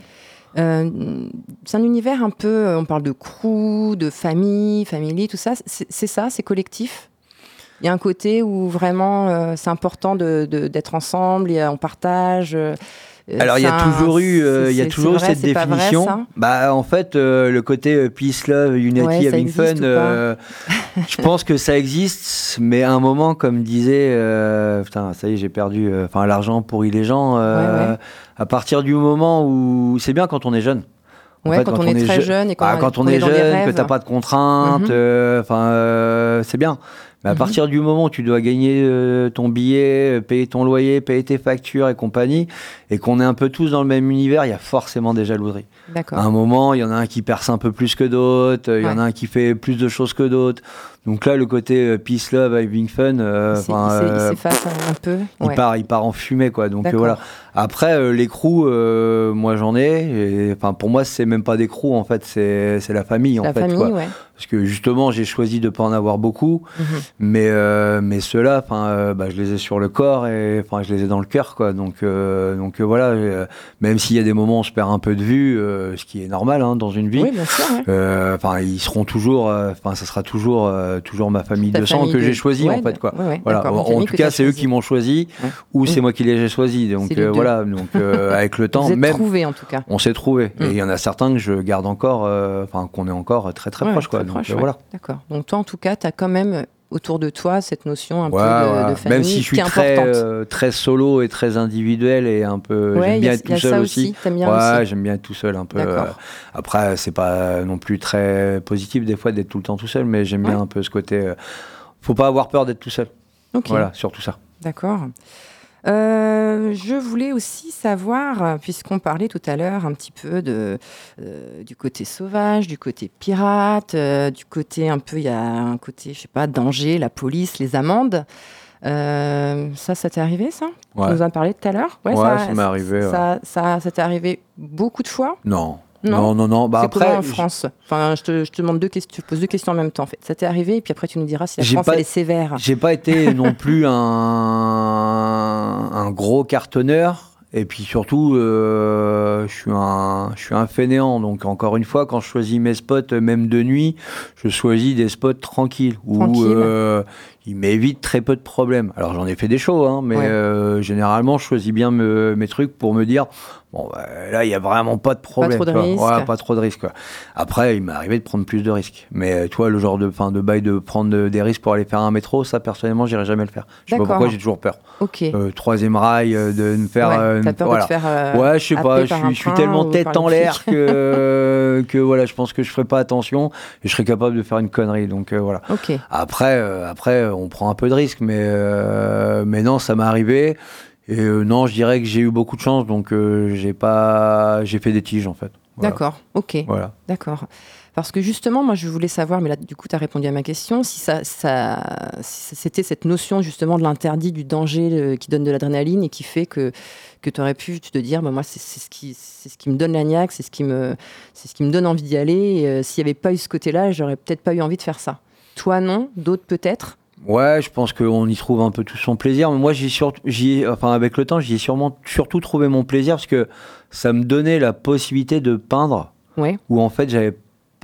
Euh, c'est un univers un peu, euh, on parle de crew, de famille, family, tout ça. C'est ça, c'est collectif? Il y a un côté où vraiment euh, c'est important de- de- d'être ensemble, et, euh, on partage. Euh, Alors il y a toujours eu, euh, il y a toujours vrai, cette vrai, définition. bah en fait euh, le côté peace, love, unity, Ouais, having fun, euh, je pense que ça existe, mais à un moment comme disait, euh, putain ça y est j'ai perdu, enfin l'argent pourrit les gens. Ouais, ouais. À partir du moment où c'est bien quand on est jeune. En Ouais, fait, quand, on est très je- jeune et quand, Ah, quand on est jeune, que t'as pas de contraintes, Mhm. enfin euh, c'est bien. Mais à Mhm. partir du moment où tu dois gagner euh, ton billet, euh, payer ton loyer, payer tes factures et compagnie, et qu'on est un peu tous dans le même univers, il y a forcément des jalouseries. D'accord. À un moment, il y en a un qui perce un peu plus que d'autres, il y en a un qui fait plus de choses que d'autres. Donc là, le côté euh, peace, love, having fun, euh, Il il euh, s'efface un peu. il part, il part en fumée quoi. Donc euh, voilà. Après euh, euh, moi j'en ai. Enfin pour moi c'est même pas des crews en fait, c'est la famille en La fait. famille, quoi. ouais. Parce que justement j'ai choisi de pas en avoir beaucoup, Mhm. mais mais ceux-là, enfin bah, je les ai sur le corps et enfin je les ai dans le cœur quoi. Donc donc voilà. même s'il y a des moments où on se perd un peu de vue, ce qui est normal hein, dans une vie. Oui, bien sûr. ouais. Enfin, ils seront toujours, enfin, ça sera toujours, euh, toujours ma famille Ta de sang que de- j'ai choisi ouais, en fait, quoi. ouais, ouais, Voilà. En, tout cas, c'est eux qui m'ont choisi ou c'est moi qui les ai choisis. Donc euh, voilà. Donc euh, avec le temps, Vous êtes même trouvés en tout cas. on s'est trouvé. Mm. Et il y en a certains que je garde encore, enfin qu'on est encore très très proche, quoi. très Donc proche, ouais. voilà. D'accord. Donc toi, en tout cas, tu as quand même autour de toi cette notion un peu de, ouais. de famille Même si je suis très euh, très solo et très individuel et un peu, ouais, j'aime bien a, être tout seul aussi. aussi. Bien j'aime bien être tout seul un peu. Euh, après, c'est pas non plus très positif des fois d'être tout le temps tout seul, mais j'aime bien un peu ce côté. euh, faut pas avoir peur d'être tout seul. Ok. Voilà, surtout ça. D'accord. Euh, je voulais aussi savoir, puisqu'on parlait tout à l'heure un petit peu de, euh, du côté sauvage, du côté pirate, euh, du côté un peu, il y a un côté, je sais pas, danger, la police, les amendes. Ça, ça t'est arrivé, ça? Ouais. Tu nous en parlais tout à l'heure? Ouais, ça m'est arrivé. Ça, ça, ça t'est arrivé beaucoup de fois? Non. Non. Non, non, non. Bah après, en France Enfin, je te, je te demande deux questions, je te pose deux questions en même temps. En fait, ça t'est arrivé et puis après tu nous diras si la France pas- elle est sévère. j'ai pas été non plus un, un gros cartonneur. Et puis surtout, euh, je suis un, je suis un fainéant. Donc encore une fois, quand je choisis mes spots, même de nuit, je choisis des spots tranquilles où Tranquille. euh, il m'évite très peu de problèmes. Alors j'en ai fait des shows, hein, mais Ouais. euh, généralement, je choisis bien me- mes trucs pour me dire, bon, bah, là, il y a vraiment pas de problème. trop de risques. Ouais, pas trop de risques. Après, il m'est arrivé de prendre plus de risques. Mais euh, toi, le genre de, fin, de bail de prendre de- des risques pour aller faire un métro, ça, personnellement, j'irai jamais le faire. Je sais pas pourquoi, j'ai toujours peur. Ok. Euh, troisième rail, euh, de me faire. Ouais, T'as peur voilà. de te faire. Ouais, je sais pas, je suis, je tellement tête en l'air que, que voilà, je pense que je ferai pas attention et je serais capable de faire une connerie. Donc voilà. Ok. Après, après, on prend un peu de risque, mais, euh, mais non, ça m'est arrivé. Et euh, non, je dirais que j'ai eu beaucoup de chance, donc euh, j'ai pas, j'ai fait des tiges en fait. Voilà. D'accord. Ok. Voilà. D'accord. Parce que justement, moi, je voulais savoir, mais là, du coup, tu as répondu à ma question, si, ça, ça, si c'était cette notion justement de l'interdit, du danger euh, qui donne de l'adrénaline et qui fait que, que tu aurais pu te dire, bah, moi, c'est ce, qui, c'est ce qui me donne la niaque, c'est ce, qui me- c'est ce qui me donne envie d'y aller. euh, S'il n'y avait pas eu ce côté-là, j'aurais peut-être pas eu envie de faire ça. Toi, non? D'autres, peut-être? Ouais, je pense qu'on y trouve un peu tout son plaisir. Mais moi, j'y surtout, j'y, enfin, avec le temps, j'y ai sûrement surtout trouvé mon plaisir parce que ça me donnait la possibilité de peindre Ouais. où en fait j'avais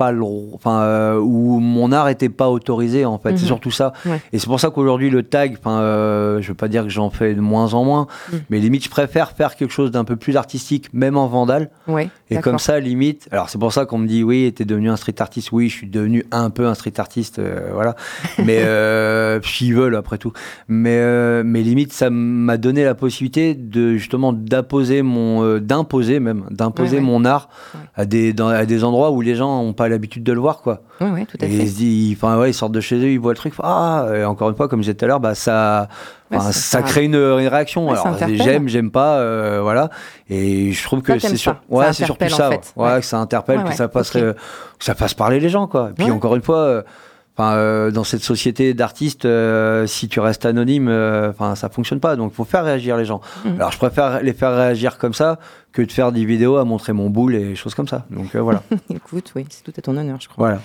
pas le, enfin, euh, où mon art était pas autorisé en fait. Mhm. C'est surtout ça. Ouais. Et c'est pour ça qu'aujourd'hui le tag, enfin, euh, je veux pas dire que j'en fais de moins en moins, Mhm. mais limite je préfère faire quelque chose d'un peu plus artistique, même en vandale. Ouais. Et comme ça, limite, alors c'est pour ça qu'on me dit oui, t'es devenu un street artiste. Oui, je suis devenu un peu un street artiste, euh, voilà. Mais euh, s'ils veulent après tout. Mais mais limite, ça m'a donné la possibilité de justement d'imposer mon, d'imposer même, d'imposer Ouais, mon art à des dans, à des endroits où les gens n'ont pas l'habitude de le voir, quoi. Ouais, ouais, tout à Et fait. ils se disent, enfin ouais, ils sortent de chez eux, ils voient le truc, ah, et encore une fois, comme je disais tout à l'heure, bah ça. Ça- ça, crée une, une réaction. Ouais, Alors j'aime, j'aime pas, euh, voilà. Et je trouve que c'est sur, ouais, c'est surtout ça, en fait. Ouais, Ouais. que ça interpelle, que ça fasse, ok. euh, que ça fasse parler les gens, quoi. Et puis encore une fois, euh, enfin, euh, dans cette société d'artistes, euh, si tu restes anonyme, euh, enfin, ça fonctionne pas. Donc, faut faire réagir les gens. Mhm. Alors, je préfère les faire réagir comme ça que de faire des vidéos à montrer mon boule et choses comme ça. Donc, euh, voilà, Écoute, oui, c'est tout à ton honneur, je crois. voilà.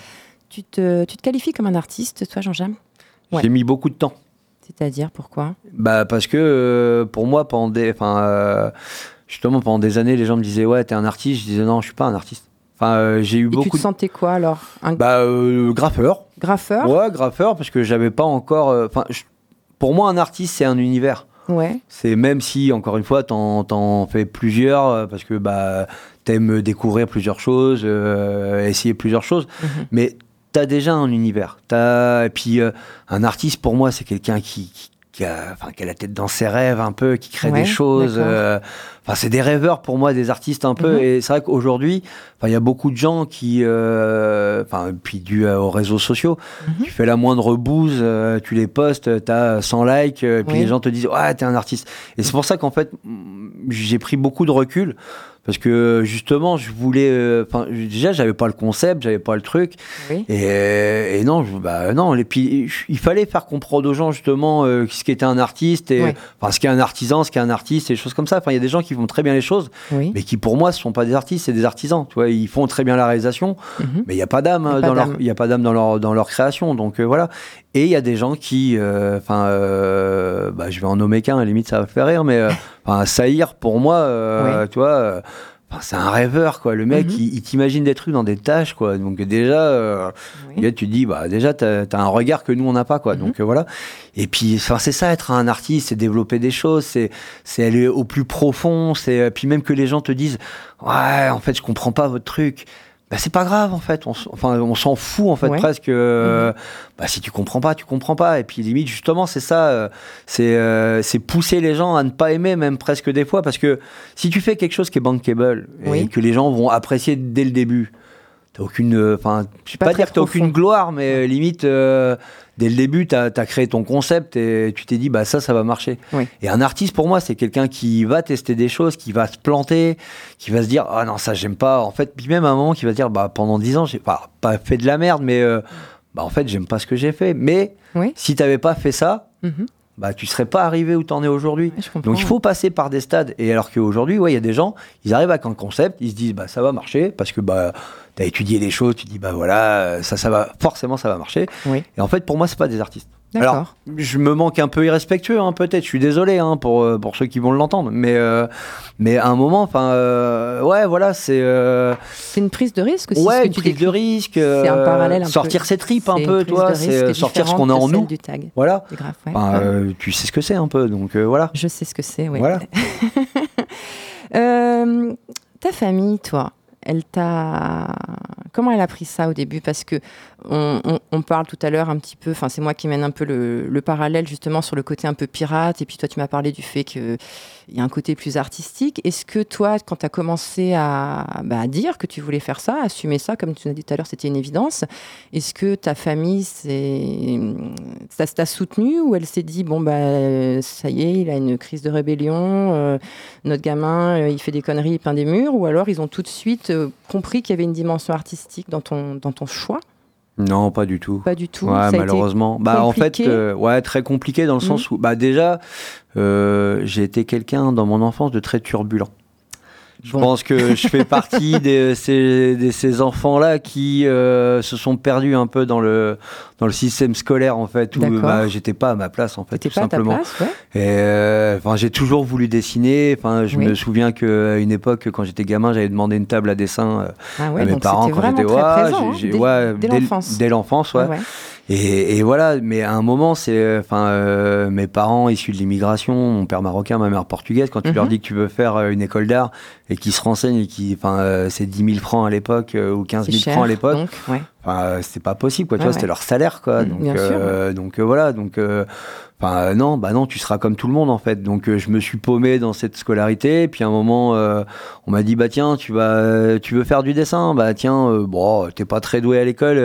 Tu, te, tu te qualifies comme un artiste, toi, Jean-Jam Ouais. J'ai mis beaucoup de temps. C'est-à-dire, pourquoi? Bah parce que pour moi pendant des enfin justement pendant des années les gens me disaient ouais t'es un artiste je disais non je suis pas un artiste enfin j'ai eu Et tu beaucoup te de sentais quoi, alors? Un bah graffeur graffeur ouais graffeur parce que j'avais pas encore euh, enfin pour moi un artiste c'est un univers Ouais. c'est même si encore une fois t'en t'en fais plusieurs euh, parce que bah t'aimes découvrir plusieurs choses euh, essayer plusieurs choses Mhm. mais t'as déjà un univers. T'as et puis un artiste pour moi c'est quelqu'un qui, qui, qui a, enfin, qui a la tête dans ses rêves un peu, qui crée Ouais, des choses. euh, Enfin c'est des rêveurs pour moi, des artistes un peu. Mhm. Et c'est vrai qu'aujourd'hui, enfin il y a beaucoup de gens qui, euh, enfin puis dû à- aux réseaux sociaux, Mhm. tu fais la moindre bouse, euh, tu les postes, t'as 100 likes, euh, puis Oui. les gens te disent ouais t'es un artiste. Et c'est pour ça qu'en fait j'ai pris beaucoup de recul. Parce que justement, je voulais. euh, déjà, j'avais pas le concept, j'avais pas le truc. Oui. Et, et non, je- bah non. Et puis il fallait faire comprendre aux gens justement euh, ce qu'était un artiste et enfin ce qu'est un artisan, ce qu'est un artiste et des choses comme ça. Enfin, il y a des gens qui font très bien les choses, Oui. mais qui pour moi ce sont pas des artistes, c'est des artisans. Tu vois, ils font très bien la réalisation, Mhm. mais il y a pas d'âme euh, dans leur, d'âme. il y a pas d'âme dans leur dans leur création. Donc euh, voilà. Et il y a des gens qui, euh, enfin, euh, bah, je vais en nommer qu'un. À la limite, ça va faire rire, mais euh, enfin, Saïr pour moi, euh, tu vois. euh, c'est un rêveur, quoi. Le mec, Mhm. il, il t'imagine des trucs dans des tâches, quoi. Donc déjà, euh, Oui. et là, tu te dis, bah, déjà, t'as as un regard que nous, on n'a pas, quoi. Mhm. Donc euh, voilà. Et puis, c'est ça, être un artiste, c'est développer des choses, c'est c'est aller au plus profond, c'est euh, puis même que les gens te disent, ouais, en fait, je comprends pas votre truc. Bah, c'est pas grave, en fait. On, enfin, on s'en fout, en fait, Ouais. presque. euh, bah, si tu comprends pas, tu comprends pas. Et puis, limite, justement, c'est ça, euh, c'est euh, c'est pousser les gens à ne pas aimer, même presque des fois, parce que si tu fais quelque chose qui est bankable et Oui. que les gens vont apprécier dès le début, t'as aucune, enfin, je vais Pas pas, dire que t'as aucune gloire, mais limite, dès le début, t'as as créé ton concept et tu t'es dit, bah ça, ça va marcher. Oui. Et un artiste, pour moi, c'est quelqu'un qui va tester des choses, qui va se planter, qui va se dire, ah non, ça, j'aime pas. En fait, puis même à un moment, qui va se dire, bah pendant 10 ans, j'ai pas, pas fait de la merde, mais euh, bah en fait, j'aime pas ce que j'ai fait. Mais Oui. si t'avais pas fait ça, Mhm. Bah tu serais pas arrivé où t'en es aujourd'hui. Ouais. Donc il faut passer par des stades. Et alors qu'aujourd'hui, ouais, il y a des gens, ils arrivent avec un concept, ils se disent bah ça va marcher parce que bah t'as étudié les choses, tu dis bah voilà ça ça va forcément ça va marcher. Oui. Et en fait pour moi c'est pas des artistes. Alors je me manque un peu irrespectueux hein, peut-être, je suis désolé hein, pour euh, pour ceux qui vont l'entendre, mais euh, mais à un moment enfin euh, ouais voilà c'est euh, C'est une prise de risque aussi. ce ouais que une tu prise de risque, C'est un parallèle un peu. sortir ses tripes un peu, toi, c'est sortir ce qu'on a en nous. Du tag, Voilà. du graphe, ouais. Enfin, Ouais. tu sais ce que c'est un peu, donc voilà. Je sais ce que c'est, oui. Voilà. Ta famille, toi, elle t'a. Comment elle a pris ça au début? Parce que on, on- on parle tout à l'heure un petit peu. Enfin, c'est moi qui mène un peu le, le parallèle justement sur le côté un peu pirate. Et puis toi, tu m'as parlé du fait qu'il y a un côté plus artistique. Est-ce que toi, quand tu as commencé à, bah, à dire que tu voulais faire ça, assumer ça, comme tu nous as dit tout à l'heure, c'était une évidence. Est-ce que ta famille, ça t'a soutenu ou elle s'est dit bon bah ça y est, il a une crise de rébellion, euh, notre gamin, euh, il fait des conneries, il peint des murs, ou alors ils ont tout de suite euh, compris qu'il y avait une dimension artistique dans ton, dans ton choix? Non, pas du tout. Pas du tout. Ouais, malheureusement. Bah, en fait, euh, ouais, très compliqué dans le sens où, bah, déjà, euh, j'ai été quelqu'un dans mon enfance de très turbulent. Je pense que je fais partie de ces, enfants-là qui euh, se sont perdus un peu dans le, dans le système scolaire, en fait, où bah, j'étais pas à ma place, en fait, tout pas à ta simplement. place, ouais. Et euh, j'ai toujours voulu dessiner. Je Oui. me souviens qu'à une époque, quand j'étais gamin, j'avais demandé une table à dessin euh, Ah ouais, à mes parents quand j'étais très ouais, hein, dès, l'enfance. Dès l'enfance, ouais. Et, et voilà, mais à un moment, c'est, enfin, euh, mes parents issus de l'immigration, mon père marocain, ma mère portugaise, quand tu leur Mhm. dis que tu veux faire euh, une école d'art et qu'ils se renseignent et qui, enfin, euh, c'est 10 000 francs à l'époque euh, ou 15 C'est 000 cher, francs à l'époque, ouais. enfin, euh, c'était pas possible, quoi. Tu vois, ouais. c'était leur salaire, quoi. Mm, donc, euh, donc voilà, donc, euh, enfin, euh, non, bah non, tu seras comme tout le monde en fait. Donc, euh, je me suis paumé dans cette scolarité. Et puis à un moment, euh, on m'a dit, bah tiens, tu vas, tu veux faire du dessin, bah tiens, bon, t'es pas très doué à l'école,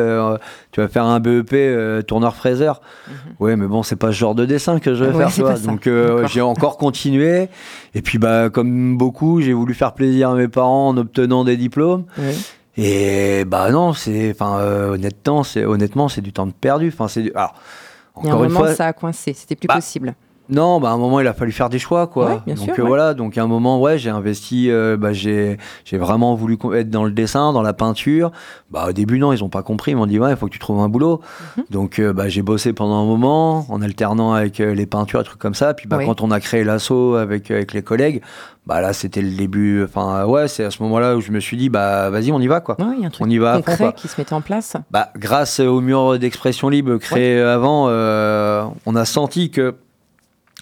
tu vas faire un BEP tourneur fraiseur. Ouais, mais bon, c'est pas ce genre de dessin que je vais. Ouais, faire. Donc, j'ai encore continué. Et puis, bah, comme beaucoup, j'ai voulu faire plaisir à mes parents en obtenant des diplômes. Et bah non, c'est, enfin, honnêtement, c'est honnêtement, c'est du temps perdu. Enfin, c'est, du- Il y a un moment, fois, ça a coincé, c'était plus Bah, possible. Non, bah à un moment il a fallu faire des choix quoi. Ouais, bien donc sûr, euh, ouais. voilà, donc à un moment ouais, j'ai investi euh, bah j'ai vraiment voulu être dans le dessin, dans la peinture. Bah au début non, ils ont pas compris, ils m'ont dit ouais, il faut que tu trouves un boulot. Mhm. Donc euh, bah j'ai bossé pendant un moment en alternant avec les peintures et trucs comme ça. Puis bah Oui. quand on a créé l'asso avec avec les collègues, bah là c'était le début enfin ouais, c'est à ce moment-là où je me suis dit bah vas-y, on y va quoi. Ouais, y a un truc On y va à fond, concret quoi. qui se mettait en place. Bah, grâce au mur d'expression libre créé avant, on a senti que,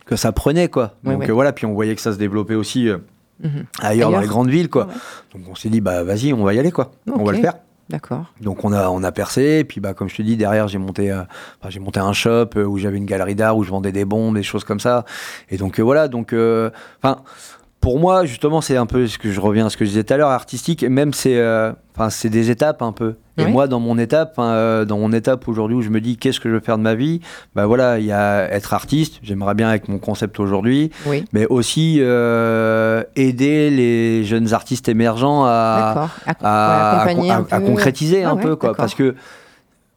que ça prenait, quoi. Ouais, Donc ouais. euh, voilà, puis on voyait que ça se développait aussi euh, Mhm. ailleurs, dans les grandes villes, quoi. Ouais, Donc on s'est dit, bah vas-y, on va y aller, quoi. On va le faire. D'accord. Donc on a, on a percé, et puis bah, comme je te dis, derrière j'ai monté, euh, j'ai monté un shop euh, où j'avais une galerie d'art, où je vendais des bombes, des choses comme ça. Et donc voilà, donc, enfin, pour moi, justement, c'est un peu ce que je reviens à ce que je disais tout à l'heure, artistique, et même c'est, euh, c'est des étapes un peu. Et Oui. moi, dans mon étape, enfin, euh, dans mon étape aujourd'hui où je me dis qu'est-ce que je veux faire de ma vie, bah voilà, il y a être artiste. J'aimerais bien avec mon concept aujourd'hui, Oui. mais aussi euh, aider les jeunes artistes émergents à, ouais, peu. concrétiser Ah un ouais, peu quoi parce que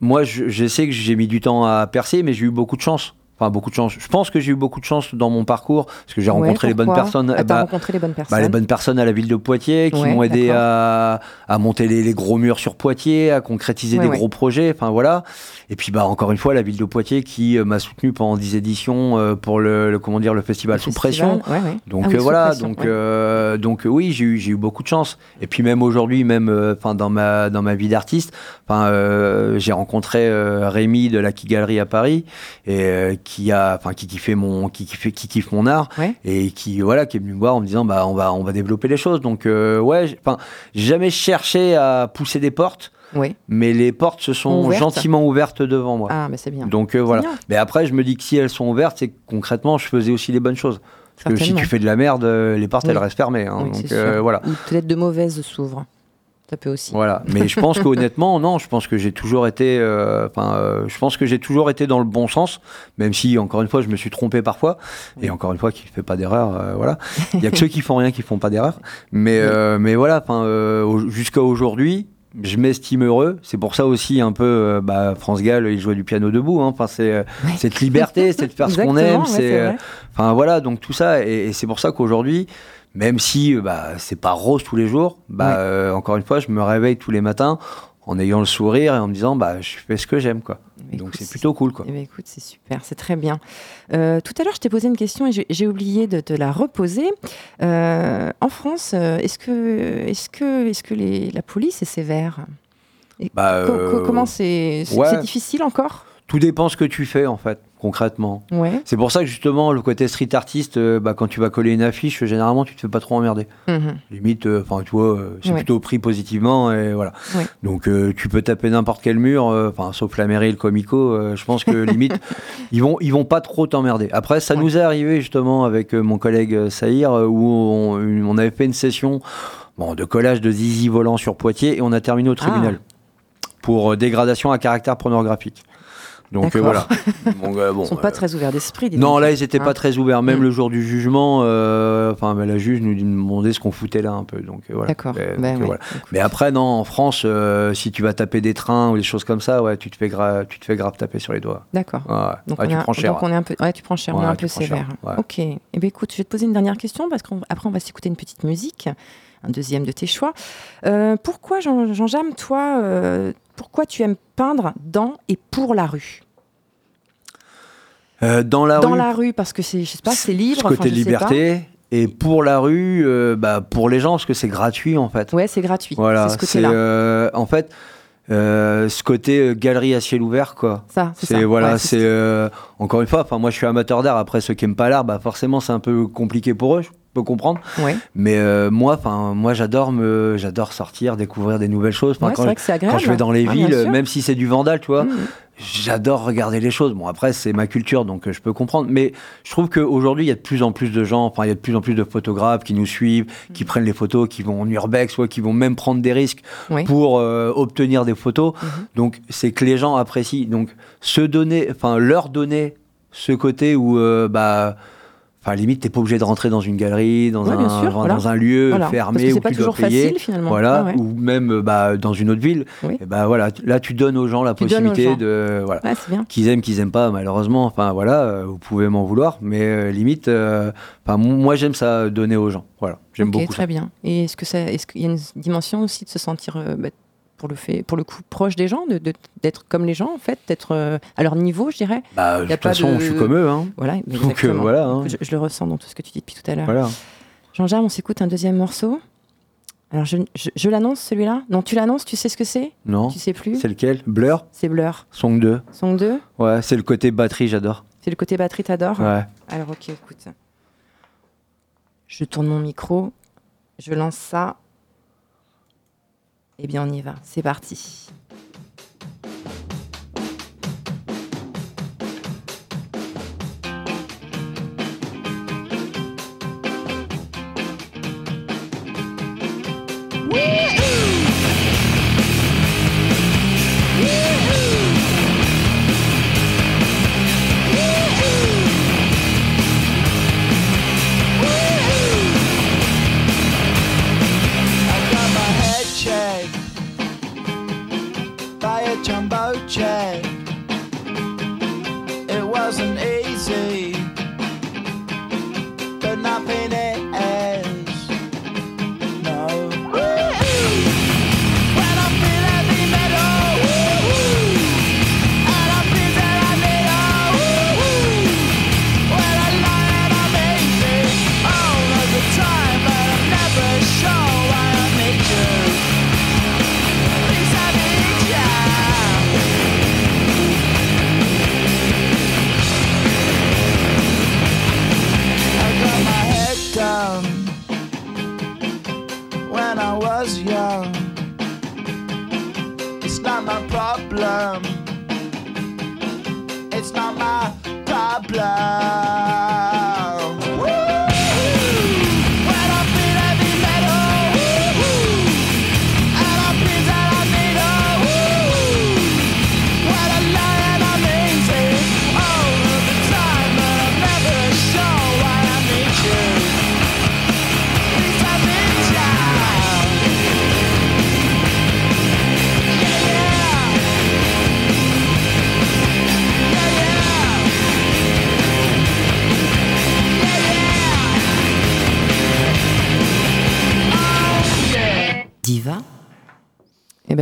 moi je, je sais que j'ai mis du temps à percer mais j'ai eu beaucoup de chance enfin beaucoup de chance je pense que j'ai eu beaucoup de chance dans mon parcours parce que j'ai Ouais, rencontré les bonnes personnes Ah, bah, rencontré les bonnes personnes. bah, les bonnes personnes à la ville de Poitiers qui Ouais, m'ont aidé à, à monter les, les gros murs sur Poitiers, à concrétiser Ouais, des gros projets. Enfin voilà. Et puis bah encore une fois la ville de Poitiers qui euh, m'a soutenu pendant 10 éditions euh, pour le, le- comment dire le festival Le sous festival, pression. Donc Ah oui, euh, sous voilà, pression, donc euh, donc euh, oui, j'ai eu j'ai eu beaucoup de chance. Et puis même aujourd'hui, même enfin dans ma dans ma vie d'artiste, enfin j'ai rencontré Rémi de la Qui Galerie à Paris et qui a enfin qui kiffait mon qui kiffe qui kiffe mon art Ouais. et qui voilà qui est venu me voir en me disant bah on va on va développer les choses. Donc euh, ouais, enfin jamais cherché à pousser des portes, Oui. mais les portes se sont Ouvertes. gentiment ouvertes devant moi. Ah, mais c'est bien. Donc euh, voilà. bien. Mais après, je me dis que si elles sont ouvertes, c'est que concrètement, je faisais aussi les bonnes choses. Parce que si tu fais de la merde, euh, les portes, Oui. elles restent fermées. hein. Oui, Donc euh, voilà. Peut-être de mauvaises s'ouvrent. Ça peut aussi. Voilà. Mais je pense qu'honnêtement, non, je pense que j'ai toujours été, euh, euh, je pense que j'ai toujours été dans le bon sens, même si encore une fois, je me suis trompé parfois. Et encore une fois, qui fait pas d'erreur, euh, voilà. Il y a que ceux qui font rien qui font pas d'erreur. Mais, mais voilà, au- jusqu'à aujourd'hui. Je m'estime heureux. C'est pour ça aussi un peu, euh, bah, France Gall, il jouait du piano debout. hein. Enfin, c'est euh, cette liberté, c'est de faire ce qu'on aime. ouais, euh, voilà, donc tout ça, et, et c'est pour ça qu'aujourd'hui, même si euh, bah, c'est pas rose tous les jours, bah, euh, encore une fois, je me réveille tous les matins en ayant le sourire et en me disant, bah, je fais ce que j'aime, quoi. Donc c'est plutôt cool, quoi. Eh ben, écoute, c'est super, c'est très bien. Euh, tout à l'heure, je t'ai posé une question et j'ai- oublié de te la reposer. Euh, en France, est-ce que, est-ce que, est-ce que les- la police est sévère? Et Bah, co- co- Comment c'est c'est ouais. c'est difficile encore? Tout dépend ce que tu fais, en fait, concrètement. Ouais. C'est pour ça que justement, le côté street artiste, euh, bah, quand tu vas coller une affiche, généralement, tu te fais pas trop emmerder. Mhm. Limite, euh, enfin, tu vois, euh, c'est Ouais. plutôt pris positivement et voilà. Ouais. Donc, euh, tu peux taper n'importe quel mur, enfin, sauf la mairie et le comico. je pense que limite, ils vont, ils vont pas trop t'emmerder. Après, ça nous est arrivé justement avec mon collègue Saïr, où on, avait fait une session bon, de collage de zizi volant sur Poitiers et on a terminé au tribunal pour dégradation à caractère pornographique. Donc euh, voilà. Bon, euh, bon, Ils sont euh, pas très ouverts d'esprit. non, là, ils étaient Hein. pas très ouverts. Même Mm. le jour du jugement, euh, enfin, mais la juge nous demandait ce qu'on foutait là un peu. Donc, euh, voilà. D'accord. Mais, Ben ouais. voilà. Mais après, non, en France, euh, si tu vas taper des trains ou des choses comme ça, ouais, tu te fais, gra- tu te fais grave taper sur les doigts. D'accord. Ouais. Donc, Ouais, on tu prends cher. donc on est un peu, ouais, tu prends cher, on est un peu sévère. Ok. Eh ben écoute, je vais te poser une dernière question parce qu'après on va s'écouter une petite musique. un deuxième de tes choix. Euh, pourquoi, Jean, Jean toi, euh, pourquoi tu aimes peindre dans et pour la rue Euh, dans la Dans rue, la rue, parce que c'est, je sais pas, c'est libre. ce côté sais liberté. Et pour la rue, euh, bah, pour les gens, parce que c'est gratuit en fait. Ouais, c'est gratuit. Voilà, c'est ce c'est côté-là. euh, en fait ce côté galerie à ciel ouvert quoi. ça, c'est voilà, Ouais, c'est encore une fois. Enfin, moi, je suis amateur d'art. Après, ceux qui aiment pas l'art, bah forcément, c'est un peu compliqué pour eux. Je peux comprendre. Ouais. Mais euh, moi, enfin, moi, j'adore me, j'adore sortir, découvrir des nouvelles choses. Ouais, quand, agréable. quand je vais dans les bien villes, même si c'est du vandal, tu vois, Mhm. j'adore regarder les choses. Bon, après, c'est ma culture, donc euh, je peux comprendre. Mais je trouve qu'aujourd'hui, il y a de plus en plus de gens, enfin, il y a de plus en plus de photographes qui nous suivent, qui prennent les photos, qui vont en urbex, soit qui vont même prendre des risques Oui. pour euh, obtenir des photos. Mhm. Donc, c'est que les gens apprécient. Donc, se donner, enfin, leur donner ce côté où, bah, enfin, limite, t'es pas obligé de rentrer dans une galerie, dans, Ouais, un, dans lieu Voilà. fermé où pas tu dois payer. facile finalement. Voilà, Ah ouais. ou même bah, dans une autre ville. Oui. Et bah voilà, là tu donnes aux gens la Tu possibilité gens. de voilà, Ouais, qu'ils aiment, qu'ils aiment pas, malheureusement. Enfin voilà, euh, vous pouvez m'en vouloir, mais euh, limite, euh, moi j'aime ça donner aux gens. Voilà, j'aime Ok, beaucoup très ça. bien. Et est-ce que ça, est-ce qu'il y a une dimension aussi de se sentir, bah, pour le fait, pour le coup, proche des gens, de, de- d'être comme les gens en fait, d'être euh, à leur niveau, je dirais. Bah, de toute façon, de- je suis comme eux. Hein. Voilà. Donc euh, voilà, hein. Je, je le ressens dans tout ce que tu dis depuis tout à l'heure. voilà. Jean-Jacques, on s'écoute un deuxième morceau. Alors je, je- je l'annonce celui-là? Non, tu l'annonces. Tu sais ce que c'est? Non, Tu sais plus? c'est lequel? Blur, C'est Blur. Song 2. Song 2. Ouais, c'est le côté batterie, j'adore. C'est le côté batterie, t'adores? Ouais. Alors ok, écoute. Je tourne mon micro, je lance ça. Eh bien, on y va. C'est parti.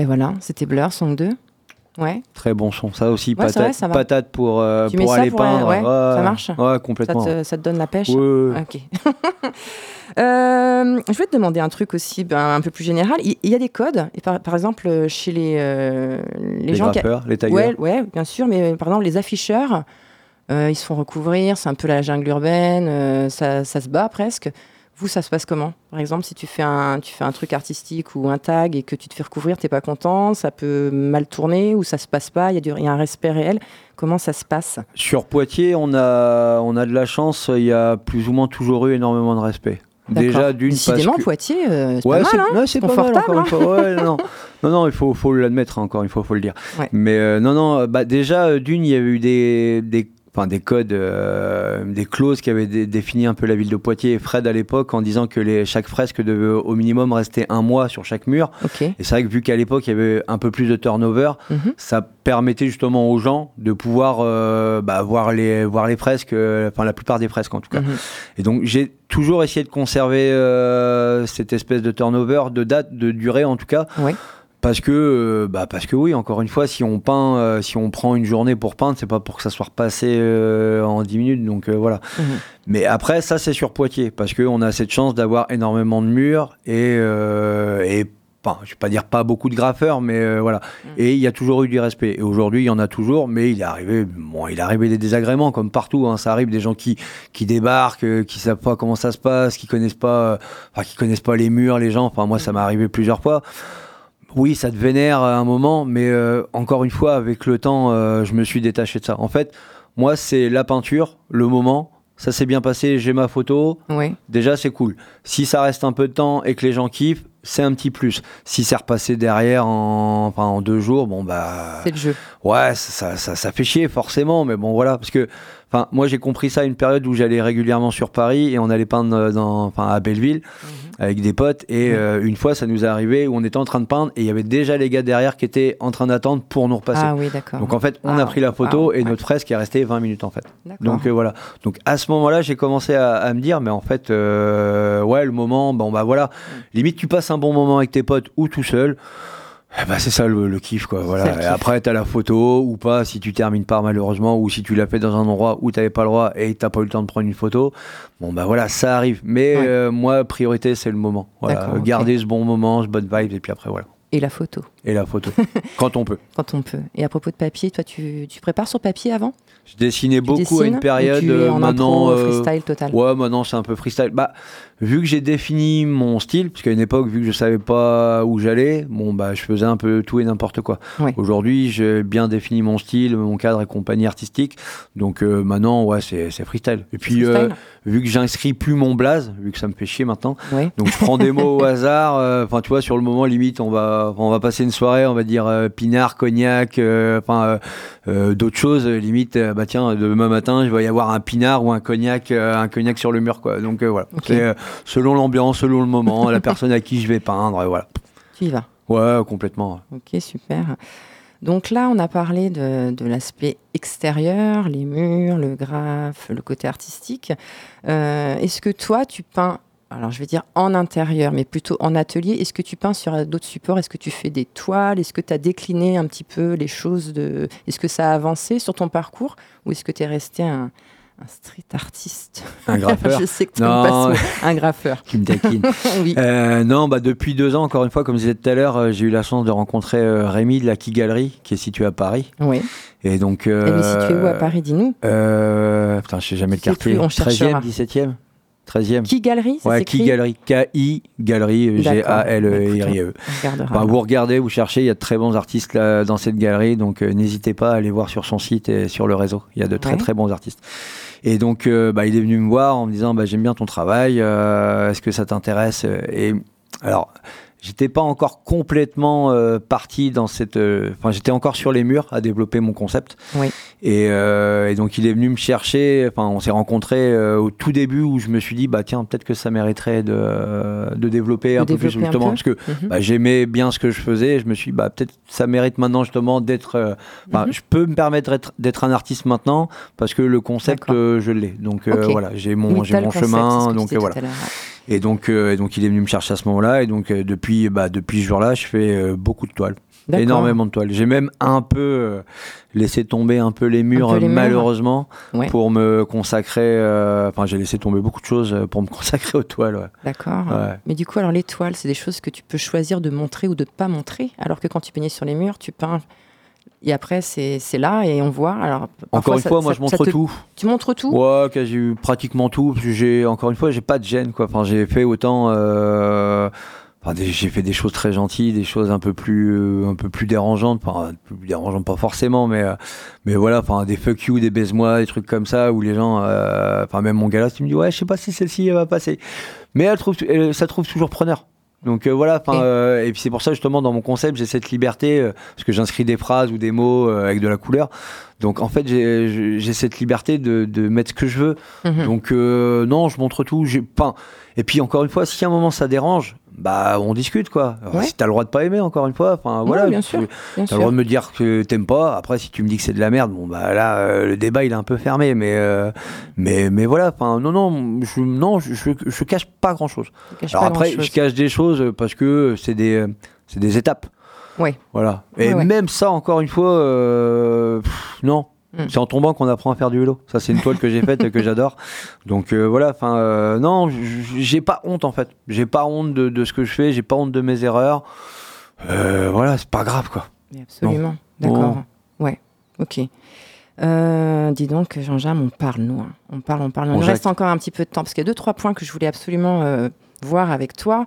Ben voilà, c'était Blur, Song 2. Ouais, Très bon son. Ça aussi, Ouais, c'est vrai, patate, ça patate pour, euh, Tu pour ça aller pour aller- peindre. ouais, ça marche Ouais, ça complètement. te, ça te donne la pêche. Ok. Euh, je vais te demander un truc aussi ben, un peu plus général. Il il y, a des codes, et par, par exemple, euh, chez les, euh, les, Les, gens qui. les tailleurs. Ouais, ouais, bien sûr, mais euh, par exemple, les afficheurs, euh, ils se font recouvrir, c'est un peu la jungle urbaine, euh, ça, ça se bat presque. Vous, ça se passe comment? Par exemple, si tu fais, un, tu fais un truc artistique ou un tag et que tu te fais recouvrir, t'es pas content, ça peut mal tourner ou ça se passe pas, il y, a du- il y a un respect réel. Comment ça se passe? Sur Poitiers, on a, on a de la chance, il y a plus ou moins toujours eu énormément de respect. Déjà, d'une Décidément, que... Poitiers, euh, c'est Ouais, pas mal, hein ouais, c'est pas mal, encore Confortable, une fois. Ouais, non, non. non, il faut, faut l'admettre, hein, encore une fois, faut le dire. Ouais. Mais euh, non, non, bah, déjà, euh, d'une, il y avait eu des, des, enfin des codes, euh, des clauses qui avaient dé- défini un peu la ville de Poitiers et Fred à l'époque en disant que les, chaque fresque devait au minimum rester un mois sur chaque mur. Ok. Et c'est vrai que vu qu'à l'époque il y avait un peu plus de turnover, Mhm. ça permettait justement aux gens de pouvoir euh, bah, voir les voir les fresques, euh, enfin la plupart des fresques en tout cas. Mhm. Et donc j'ai toujours essayé de conserver euh, cette espèce de turnover, de date, de durée en tout cas. Ouais. Parce que, euh, bah parce que oui, encore une fois, si on peint, euh, si on prend une journée pour peindre, c'est pas pour que ça soit repassé euh, en 10 minutes. Donc euh, voilà. Mhm. Mais après, ça c'est sur Poitiers, parce qu'on a cette chance d'avoir énormément de murs et, et enfin, je vais pas dire pas beaucoup de graffeurs, mais euh, voilà. Et il y a toujours eu du respect. Et aujourd'hui, il y en a toujours, mais il est arrivé, bon, il est arrivé des désagréments comme partout. Hein. Ça arrive des gens qui qui débarquent, euh, qui savent pas comment ça se passe, qui connaissent pas, euh, enfin, qui connaissent pas les murs, les gens. Enfin, moi, ça m'est arrivé plusieurs fois. Oui, ça te vénère à un moment, mais euh, encore une fois, avec le temps, euh, je me suis détaché de ça. En fait, moi, c'est la peinture, le moment. Ça s'est bien passé, j'ai ma photo. Ouais. Déjà, c'est cool. Si ça reste un peu de temps et que les gens kiffent, c'est un petit plus. Si c'est repassé derrière en, enfin, en deux jours, bon, bah. C'est le jeu. Ouais, ça, ça, ça fait chier forcément, mais bon voilà, parce que enfin moi j'ai compris ça à une période où j'allais régulièrement sur Paris et on allait peindre dans, enfin à Belleville avec des potes et Mhm. euh, une fois ça nous est arrivé où on était en train de peindre et il y avait déjà les gars derrière qui étaient en train d'attendre pour nous repasser. Ah oui, d'accord. Donc en fait on Ah, a pris la photo ah, et notre fresque est restée 20 minutes en fait. Donc euh, voilà. Donc à ce moment-là, j'ai commencé à, à me dire, mais en fait, euh, ouais, le moment, bon bah voilà, Mm. limite tu passes un bon moment avec tes potes ou tout seul. Eh bah, c'est ça le, le kiff quoi voilà. Et kiff. après t'as la photo ou pas si tu termines pas malheureusement ou si tu l'as fait dans un endroit où t'avais pas le droit et t'as pas eu le temps de prendre une photo bon bah voilà ça arrive. Mais Ouais. euh, moi priorité c'est le moment. Voilà. Garder ce bon moment ce bonne vibe et puis après voilà. Et la photo, et la photo quand on peut quand on peut. Et à propos de papier, toi, tu, tu prépares sur papier avant? Je dessinais Tu beaucoup à une période euh, en maintenant impro, euh, freestyle total? Ouais, maintenant c'est un peu freestyle. Bah, vu que j'ai défini mon style, parce qu'à une époque, vu que je savais pas où j'allais, bon bah je faisais un peu tout et n'importe quoi. Ouais. Aujourd'hui, j'ai bien défini mon style, mon cadre et compagnie artistique. Donc euh, maintenant, ouais, c'est c'est freestyle. Et puis, euh, Freestyle vu que j'inscris plus mon blaze, vu que ça me fait chier maintenant, Ouais. donc je prends des mots au hasard. euh, Enfin, tu vois, sur le moment, limite, on va, on va passer une soirée, on va dire euh, pinard, cognac, euh, enfin euh, d'autres choses. Limite, bah tiens, demain matin, il va y avoir un pinard ou un cognac, un cognac sur le mur, quoi. Donc voilà, Ok. c'est selon l'ambiance, selon le moment, la personne à qui je vais peindre, voilà. Tu y vas. Ouais, complètement. Ok, super. Donc là, on a parlé de, de l'aspect extérieur, les murs, le graphe, le côté artistique. Euh, Est-ce que toi, tu peins, alors je vais dire en intérieur, mais plutôt en atelier, est-ce que tu peins sur d'autres supports? Est-ce que tu fais des toiles? Est-ce que tu as décliné un petit peu les choses de... Est-ce que ça a avancé sur ton parcours? Ou est-ce que tu es resté un, un street artiste? Un graffeur. Je sais que tu Non. Un graffeur. qui me taquine. oui. Euh, non, bah depuis deux ans, encore une fois, comme je disais tout à l'heure, euh, j'ai eu la chance de rencontrer euh, Rémi de la Key Gallery, qui est située à Paris. Oui. Et donc. Elle est située où à Paris Dis-nous? Putain, je sais jamais le quartier. plus, on cherchera. 13e, 17e 13e. Qui Galerie ça Ouais, Key Gallery. K-I. G-A-L-E-R-I-E. On regardera. Bah, vous regardez, vous cherchez, il y a de très bons artistes là, dans cette galerie, donc euh, n'hésitez pas à aller voir sur son site et sur le réseau. Il y a de très Ouais. très bons artistes. Et donc, euh, bah, il est venu me voir en me disant, bah, j'aime bien ton travail, euh, est-ce que ça t'intéresse? Et alors, j'étais pas encore complètement euh, parti dans cette, euh, enfin, j'étais encore sur les murs à développer mon concept. Oui. Et, euh, et donc, il est venu me chercher. Enfin, on s'est rencontrés euh, au tout début où je me suis dit, bah tiens, peut-être que ça mériterait de, euh, de développer De un peu plus justement, peu. parce que Mhm. bah, j'aimais bien ce que je faisais. Je me suis dit, bah, peut-être ça mérite maintenant justement d'être. euh, bah, Mhm. Je peux me permettre d'être- un artiste maintenant parce que le concept, euh, je l'ai. Donc euh, Ok. voilà, j'ai mon, Oui, mon concept, chemin. Donc voilà. Et donc, euh, et donc il est venu me chercher à ce moment-là. Et donc euh, depuis, bah, depuis ce jour-là, je fais euh, beaucoup de toiles. Énormément de toiles. J'ai même un peu laissé tomber un peu les murs, peu les murs. malheureusement, Ouais. pour me consacrer. Enfin, j'ai laissé tomber beaucoup de choses pour me consacrer aux toiles. ouais. D'accord. Ouais. Mais du coup, alors les toiles, c'est des choses que tu peux choisir de montrer ou de pas montrer, alors que quand tu peignais sur les murs, tu peins. Et après, c'est là et on voit. Alors, Encore une ça- fois, moi, ça- je montre te- tout. Tu montres tout? Ouais, quasi pratiquement tout. J'ai encore une fois, j'ai pas de gêne quoi. Enfin, j'ai fait autant. euh, Enfin, j'ai fait des choses très gentilles, des choses un peu plus, euh, un peu plus dérangeantes. Enfin, plus dérangeantes pas forcément, mais, euh, mais voilà. Enfin, des fuck you, des baise-moi, des trucs comme ça où les gens. euh, Enfin, même mon gars là, tu me dis ouais, je sais pas si celle-ci elle va passer, mais elle trouve, elle- ça trouve toujours preneur. Donc euh, voilà, euh, et puis c'est pour ça justement dans mon concept j'ai cette liberté euh, parce que j'inscris des phrases ou des mots avec de la couleur. Donc en fait j'ai- cette liberté de, de mettre ce que je veux. Mhm. Donc non, je montre tout. J'ai pas. Et puis encore une fois, si à un moment ça dérange, bah on discute quoi. Alors, Ouais. Si t'as le droit de pas aimer, encore une fois, enfin voilà. bien sûr, T'as le droit de me dire que t'aimes pas. Après, si tu me dis que c'est de la merde, bon bah là, euh, le débat il est un peu fermé. Mais euh, mais mais voilà. Enfin non non, je non je, je, je cache pas grand chose. Alors pas après, je cache des choses parce que c'est des c'est des étapes. Ouais. Voilà. Et ouais. même ça, encore une fois, euh, pff, non. Mm. C'est en tombant qu'on apprend à faire du vélo. Ça, c'est une toile que j'ai faite que j'adore. Donc euh, voilà. Enfin, euh, non, j'ai pas honte en fait. J'ai pas honte de, de ce que je fais. J'ai pas honte de mes erreurs. Euh, voilà, c'est pas grave quoi. Absolument. D'accord. Ouais. Ok. Euh, dis donc, Jean-Jacques, on parle, nous. hein. On parle, on parle. Jacques. reste encore un petit peu de temps parce qu'il y a deux, trois points que je voulais absolument euh, voir avec toi.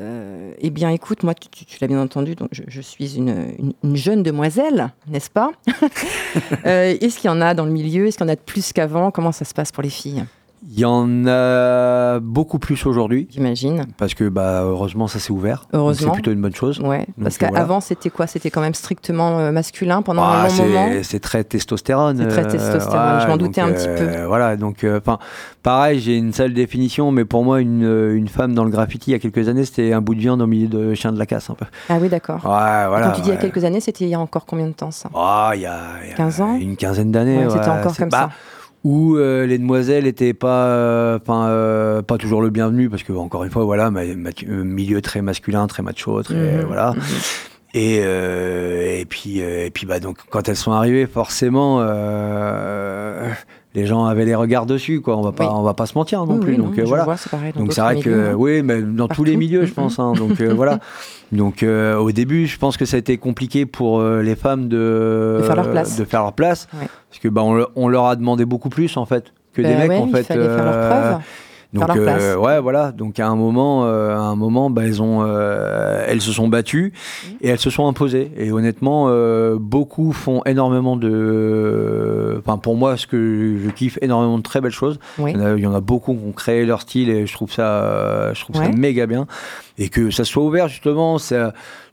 Euh, eh bien, écoute, moi, tu, tu- tu l'as bien entendu, donc je, je suis une, une- une jeune demoiselle, n'est-ce pas? Euh, Est-ce qu'il y en a dans le milieu? Est-ce qu'il y en a de plus qu'avant? Comment ça se passe pour les filles? Il y en a beaucoup plus aujourd'hui J'imagine. parce que bah heureusement ça s'est ouvert. Heureusement. C'est plutôt une bonne chose. Ouais. Parce Donc, qu'avant, voilà. c'était quoi? C'était quand même strictement euh, masculin pendant Ah, un long moment? c'est très testostérone. C'est très euh, testostérone, je m'en doutais un petit euh, Voilà, donc euh, pareil, j'ai une sale définition, mais pour moi, une, euh, une femme dans le graffiti il y a quelques années, c'était un bout de viande au milieu de chien de la casse un peu. Ah oui, d'accord. Ouais, voilà. Quand tu dis il y a quelques années, c'était il y a encore combien de temps ça? Ah, il y a, il y a 15 ans? Une quinzaine d'années. C'était encore comme bah, ça. Où euh, les demoiselles étaient pas, euh, euh, pas toujours le bienvenu parce que encore une fois, voilà, milieu très masculin, très macho, très Mhm, voilà. mhm. Et, et puis, et puis bah, donc, quand elles sont arrivées, forcément, les gens avaient les regards dessus, quoi. On va pas, Oui. on va pas se mentir non Oui, plus. oui, donc non, euh, voilà. vois, c'est pareil Donc c'est vrai que milieux, hein. oui, mais dans tous les Partout. milieux, je pense. hein. donc euh, voilà. Donc euh, au début, je pense que ça a été compliqué pour euh, les femmes de, De faire leur place. de faire leur place, Ouais. parce que bah, on, on leur a demandé beaucoup plus en fait que des Ben mecs ouais, en fait. Il fallait faire leur euh, preuve. Donc euh, ouais, voilà. Donc à un moment, euh, à un moment, bah, elles ont, euh, elles se sont battues Mmh. et elles se sont imposées. Et honnêtement, euh, beaucoup font énormément de, enfin pour moi, ce que je kiffe énormément de très belles choses. Oui. Il y en a, il y en a beaucoup qui ont créé leur style et je trouve ça, euh, je trouve ça méga bien. Et que ça soit ouvert justement, ça,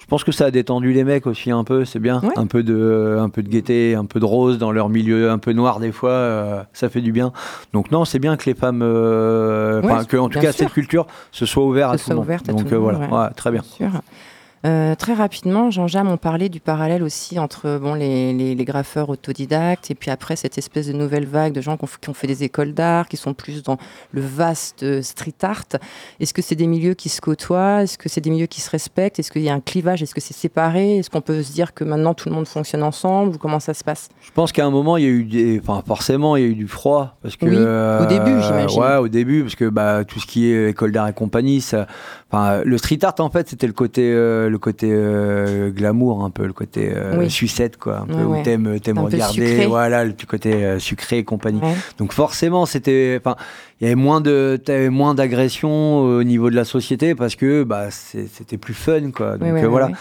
pense que ça a détendu les mecs aussi un peu, c'est bien. Ouais. Un peu de, un peu de gaieté, un peu de rose dans leur milieu, un peu noir des fois, euh, ça fait du bien. Donc non, c'est bien que les femmes, euh, Ouais, que en tout cas sûr. cette culture se soit ouverte à tout le soit monde. ouverte à Donc tout le euh, voilà. Ouais, très bien. Bien sûr. Euh, très rapidement, Jean-Jacques, on parlait du parallèle aussi entre bon, les, les- les graffeurs autodidactes et puis après cette espèce de nouvelle vague de gens qui ont, f- qui ont fait des écoles d'art, qui sont plus dans le vaste euh, street art. Est-ce que c'est des milieux qui se côtoient? Est-ce que c'est des milieux qui se respectent? Est-ce qu'il y a un clivage? Est-ce que c'est séparé? Est-ce qu'on peut se dire que maintenant tout le monde fonctionne ensemble Ou comment ça se passe? Je pense qu'à un moment, il y a eu des, enfin forcément, il y a eu du froid parce que Oui, au euh, début, j'imagine. Ouais, au début, parce que bah tout ce qui est école d'art et compagnie, ça, enfin le street art en fait, c'était le côté, euh, le côté euh, glamour un peu, le côté euh, Oui. sucette quoi, un peu Ouais, où ouais. t'aimes, t'aimes Un peu regarder, voilà, le côté euh, sucré et compagnie. Ouais. Donc forcément, c'était, enfin, il y avait moins de, t'avais moins d'agression au niveau de la société parce que bah c'était plus fun quoi. Donc euh, voilà.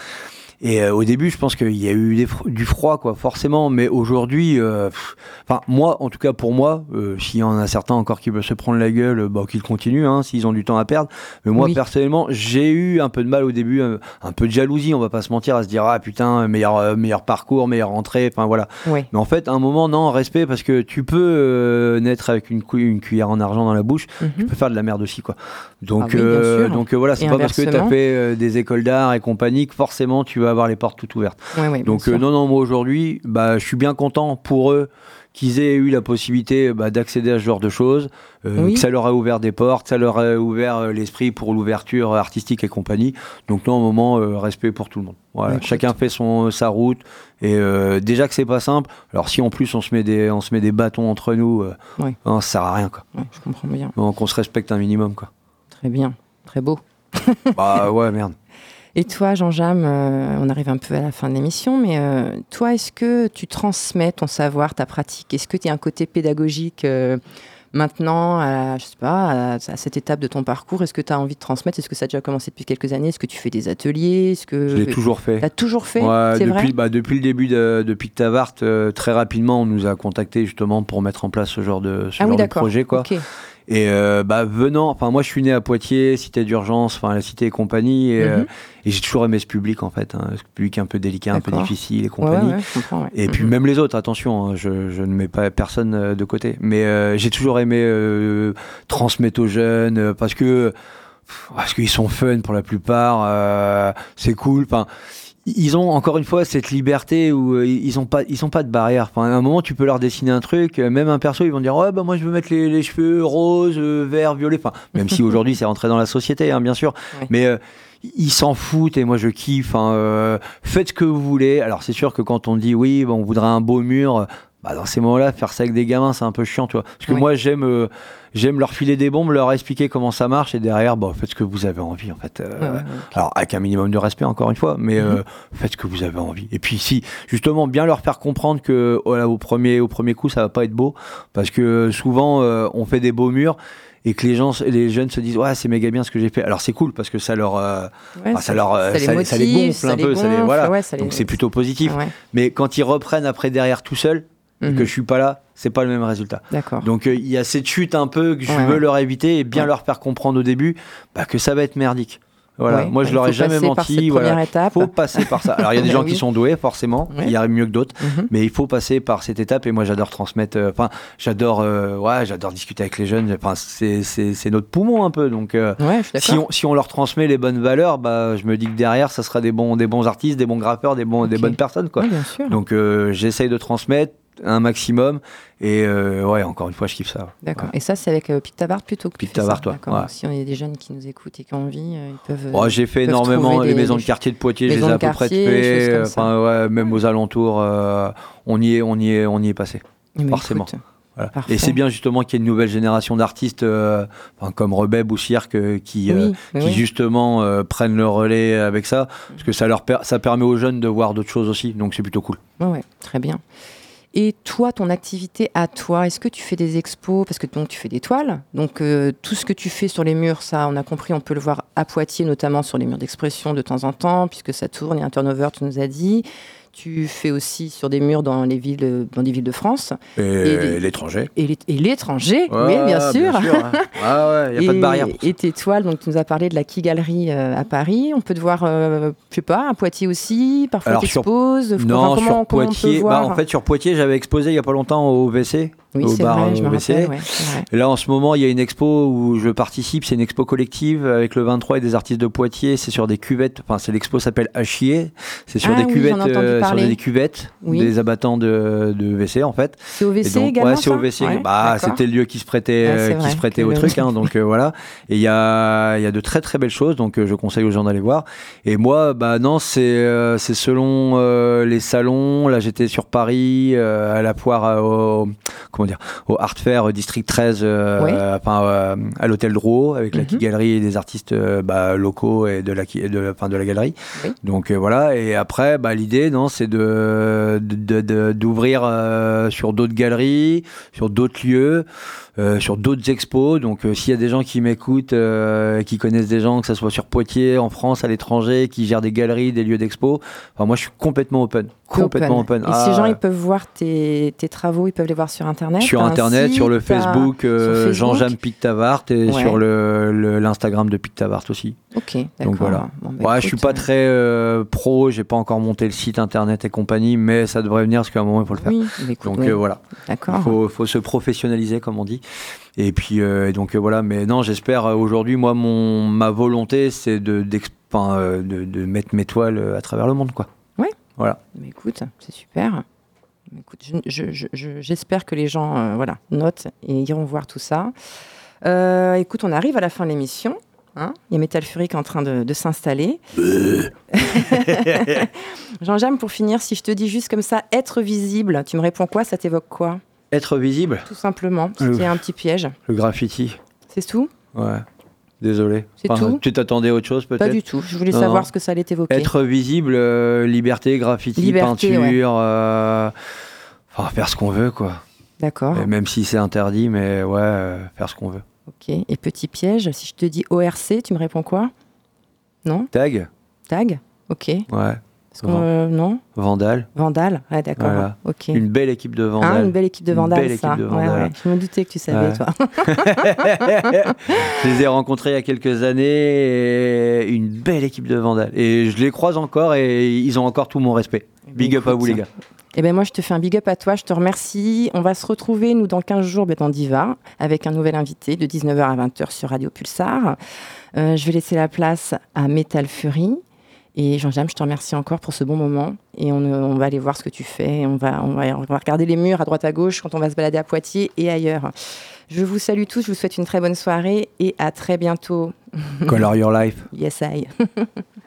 Et euh, au début, je pense qu'il y a eu des du froid, quoi, forcément. Mais aujourd'hui, euh, enfin moi, en tout cas pour moi, euh, s'il y en a certains encore qui veulent se prendre la gueule, bah, qu'ils continuent, hein, s'ils ont du temps à perdre. Mais moi, Oui. personnellement, j'ai eu un peu de mal au début, un peu de jalousie, on va pas se mentir, à se dire ah putain, meilleur meilleur parcours, meilleure entrée, enfin voilà. Mais en fait, à un moment, non, respect, parce que tu peux naître avec une cuillère en argent dans la bouche, Mhm. tu peux faire de la merde aussi, quoi. Donc, Ah oui, euh, donc euh, voilà, c'est pas parce que tu as fait euh, des écoles d'art et compagnie que forcément tu vas avoir les portes toutes ouvertes. Ouais, ouais, bien Donc non, non, moi aujourd'hui, bah, je suis bien content pour eux qu'ils aient eu la possibilité bah, d'accéder à ce genre de choses, Oui. que ça leur a ouvert des portes, ça leur a ouvert l'esprit pour l'ouverture artistique et compagnie. Donc non, au moment, respect pour tout le monde. Voilà, chacun fait son sa route et déjà que c'est pas simple. Alors si en plus on se met des on se met des bâtons entre nous, non, ça sert à rien quoi. Je comprends bien. Donc on se respecte un minimum quoi. Très bien. Très beau. bah ouais merde. Et toi, Jean-Jam, euh, on arrive un peu à la fin de l'émission, mais euh, toi, est-ce que tu transmets ton savoir, ta pratique? Est-ce que tu as un côté pédagogique euh, maintenant, à, je sais pas, à, à cette étape de ton parcours? Est-ce que tu as envie de transmettre? Est-ce que ça a déjà commencé depuis quelques années? Est-ce que tu fais des ateliers? Est-ce que Je l'ai toujours fait. Tu as toujours fait? Ouais, C'est vrai? depuis, bah, depuis le début de, de Pic Tavart, très rapidement, on nous a contacté justement pour mettre en place ce genre de, ce Ah oui, genre de d'accord. projet. Quoi. Ok. Et euh, bah, venant, enfin moi je suis né à Poitiers, cité d'urgence, enfin la cité et compagnie, et, Mhm. euh, et j'ai toujours aimé ce public en fait, hein, ce public un peu délicat, un peu difficile et compagnie. ouais, ouais. Et puis Mhm. même les autres, attention, hein, je, je ne mets pas personne euh, de côté. Mais euh, j'ai toujours aimé transmettre aux jeunes parce que parce qu'ils sont fun pour la plupart, euh, c'est cool. Enfin, ils ont encore une fois cette liberté où euh, ils ont pas ils ont pas de barrière. Enfin, à un moment, tu peux leur dessiner un truc, euh, même un perso, ils vont dire ouais bah moi je veux mettre les, les cheveux roses, euh, verts, violets. Enfin, même si aujourd'hui c'est rentré dans la société, hein, bien sûr. Mais euh, ils s'en foutent et moi je kiffe. hein, euh, faites ce que vous voulez. Alors c'est sûr que quand on dit oui, bah, on voudrait un beau mur, bah, dans ces moments-là, faire ça avec des gamins, c'est un peu chiant, tu vois. Parce que Oui. moi j'aime euh, j'aime leur filer des bombes, leur expliquer comment ça marche et derrière, bah, faites ce que vous avez envie en fait. Euh, Ouais, ouais, ouais. Alors avec un minimum de respect encore une fois, mais euh, faites ce que vous avez envie. Et puis si justement bien leur faire comprendre que voilà, au premier au premier coup ça va pas être beau, parce que souvent euh, on fait des beaux murs. Et que les gens, les jeunes se disent ouais c'est méga bien ce que j'ai fait. Alors c'est cool parce que ça leur, euh, Ouais, ça leur, euh, ça les- ça les motive, gonfle un les peu, ça les- gonfle, voilà. ouais, ça les- donc c'est plutôt positif. Ouais. Mais quand ils reprennent après derrière tout seul, et Mhm. que je suis pas là, c'est pas le même résultat. D'accord. Donc euh, il y a cette chute un peu que je Ouais, veux ouais. leur éviter et bien Ouais. leur faire comprendre au début bah, que ça va être merdique. Voilà, moi je il leur ai jamais menti. Voilà. étape. Faut passer par ça. Alors il y a des Bah gens oui. qui sont doués forcément, il y a mieux que d'autres, Mhm. mais il faut passer par cette étape et moi j'adore transmettre. euh, Enfin j'adore, euh, ouais, j'adore discuter avec les jeunes. Enfin c'est notre poumon un peu donc. si on, si on leur transmet les bonnes valeurs, bah, je me dis que derrière, ça sera des bons, des bons artistes, des bons graffeurs, des, bons, des bonnes personnes. Quoi. Ouais, bien sûr. Donc j'essaye de transmettre un maximum. Et euh, ouais, encore une fois, je kiffe ça. D'accord. Ouais. Et ça, c'est avec euh, Pictavart plutôt que ouais. Ouais. Donc, Si on a des jeunes qui nous écoutent et qui ont envie, euh, ils peuvent. euh, Oh, j'ai fait énormément les des- maisons de quartier de Poitiers, je les ai à peu près fait. Enfin, ouais, même aux alentours, euh, on y est, on y est, on y est passé. eh ben, forcément. écoute, Voilà. Parfait. Et c'est bien justement qu'il y ait une nouvelle génération d'artistes euh, enfin, comme Rebeb ou Cirque euh, qui, euh, Oui, justement euh, prennent le relais avec ça, parce que ça leur per- ça permet aux jeunes de voir d'autres choses aussi, donc c'est plutôt cool. Ouais, ouais, très bien. Et toi, ton activité à toi, est-ce que tu fais des expos? Parce que donc, tu fais des toiles. Donc, euh, tout ce que tu fais sur les murs, ça, on a compris, on peut le voir à Poitiers, notamment sur les murs d'expression de temps en temps, puisque ça tourne. Il y a un turnover, tu nous as dit. Tu fais aussi sur des murs dans, les villes, dans des villes de France. Et, l'étranger. Et l'é- et l'étranger, oui, bien sûr. hein. Ah ouais, il n'y a pas de Et- barrière. pour ça. Et tes toiles, donc tu nous as parlé de la Key Gallery euh, à Paris. On peut te voir, euh, je sais pas, à Poitiers aussi. Parfois, tu sur- exposes. Non, comment, sur comment on peut Poitiers. Bah, en fait, sur Poitiers, j'avais exposé il n'y a pas longtemps au WC. Oui, au bar vrai, je me WC. rappelle. ouais, c'est vrai. Et là, en ce moment, il y a une expo où je participe. C'est une expo collective avec le 23 et des artistes de Poitiers. C'est sur des cuvettes. Enfin, c'est l'expo s'appelle Achier. C'est sur Ah oui, euh, sur des cuvettes, Oui. des abattants de, de WC en fait. C'est au WC donc, également ouais, c'est au WC. Ouais, bah, c'était le lieu qui se prêtait, euh, qui se prêtait au truc. hein, donc euh, voilà. Et il y a, il y a de très très belles choses. Donc euh, je conseille aux gens d'aller voir. Et moi, bah non, c'est euh, c'est selon euh, les salons. Là, j'étais sur Paris euh, à la foire euh, au comment dire au Art Fair euh, District 13, euh, Oui. enfin euh, à l'hôtel Drouot avec la Mhm. Galerie et des artistes bah, locaux et de la de, enfin, de la galerie. Oui. Donc voilà. Et après, bah, l'idée, non, c'est de d'ouvrir sur d'autres galeries, sur d'autres lieux. Euh, sur d'autres expos, donc euh, s'il y a des gens qui m'écoutent, euh, qui connaissent des gens, que ce soit sur Poitiers, en France, à l'étranger, qui gèrent des galeries, des lieux d'expo, enfin, moi je suis complètement open, complètement open. Et Ah, ces gens, ils peuvent voir tes, tes travaux, ils peuvent les voir sur Internet sur internet, site, sur le Facebook, Facebook Jean-Jean Pictavart et Ouais. sur le le- l'Instagram de Pictavart aussi. Ok, d'accord. voilà. Bon, bah, ouais, je suis pas très pro, j'ai pas encore monté le site internet et compagnie, mais ça devrait venir parce qu'à un moment il faut le faire. Oui, bah, écoute, Donc oui, voilà, d'accord. il faut, faut se professionnaliser comme on dit. Et puis euh, donc euh, voilà, mais non, j'espère euh, aujourd'hui, moi, mon ma volonté, c'est de, mettre mes toiles à travers le monde, quoi. Mais écoute, c'est super. Écoute, je- je- je- je- j'espère que les gens euh, voilà, notent et iront voir tout ça. Euh, écoute, on arrive à la fin de l'émission. hein. Il y a Metal Fury qui est en train de, de s'installer. Jean-Jam, pour finir, si je te dis juste comme ça, être visible, tu me réponds quoi? Ça t'évoque quoi? Être visible, Tout simplement. Euh. C'était un petit piège. le graffiti, C'est tout? Ouais. Désolé. C'est tout? Tu t'attendais à autre chose peut-être? Pas du tout. Je voulais Non, savoir non. ce que ça allait t'évoquer. Être visible, euh, liberté, graffiti, Liberté, peinture, euh, enfin, faire ce qu'on veut, quoi. D'accord. Même si c'est interdit, mais ouais, euh, faire ce qu'on veut. Ok. Et petit piège, si je te dis ORC, tu me réponds quoi? Non? Tag? Tag? Ok. Ouais. Euh, non Vandal. Vandal Ouais, d'accord. Voilà. Une belle équipe de Hein, Vandal. une belle équipe de Une Vandal, belle ça. équipe de Vandal. ouais. Je me doutais que tu savais, toi. je les ai rencontrés il y a quelques années. et une belle équipe de Vandal. Et je les croise encore et ils ont encore tout mon respect. Big up à vous, les gars. Eh ben moi, je te fais un big up à toi, je te remercie. On va se retrouver, nous, dans 15 jours, ben, dans Diva, avec un nouvel invité de 19h à 20h sur Radio Pulsar. Euh, je vais laisser la place à Metal Fury. Et Jean-James, je te remercie encore pour ce bon moment. Et on, on va aller voir ce que tu fais. On va, on, va, on va regarder les murs à droite à gauche quand on va se balader à Poitiers et ailleurs. Je vous salue tous, je vous souhaite une très bonne soirée et à très bientôt. Color Your Life. Yes, I.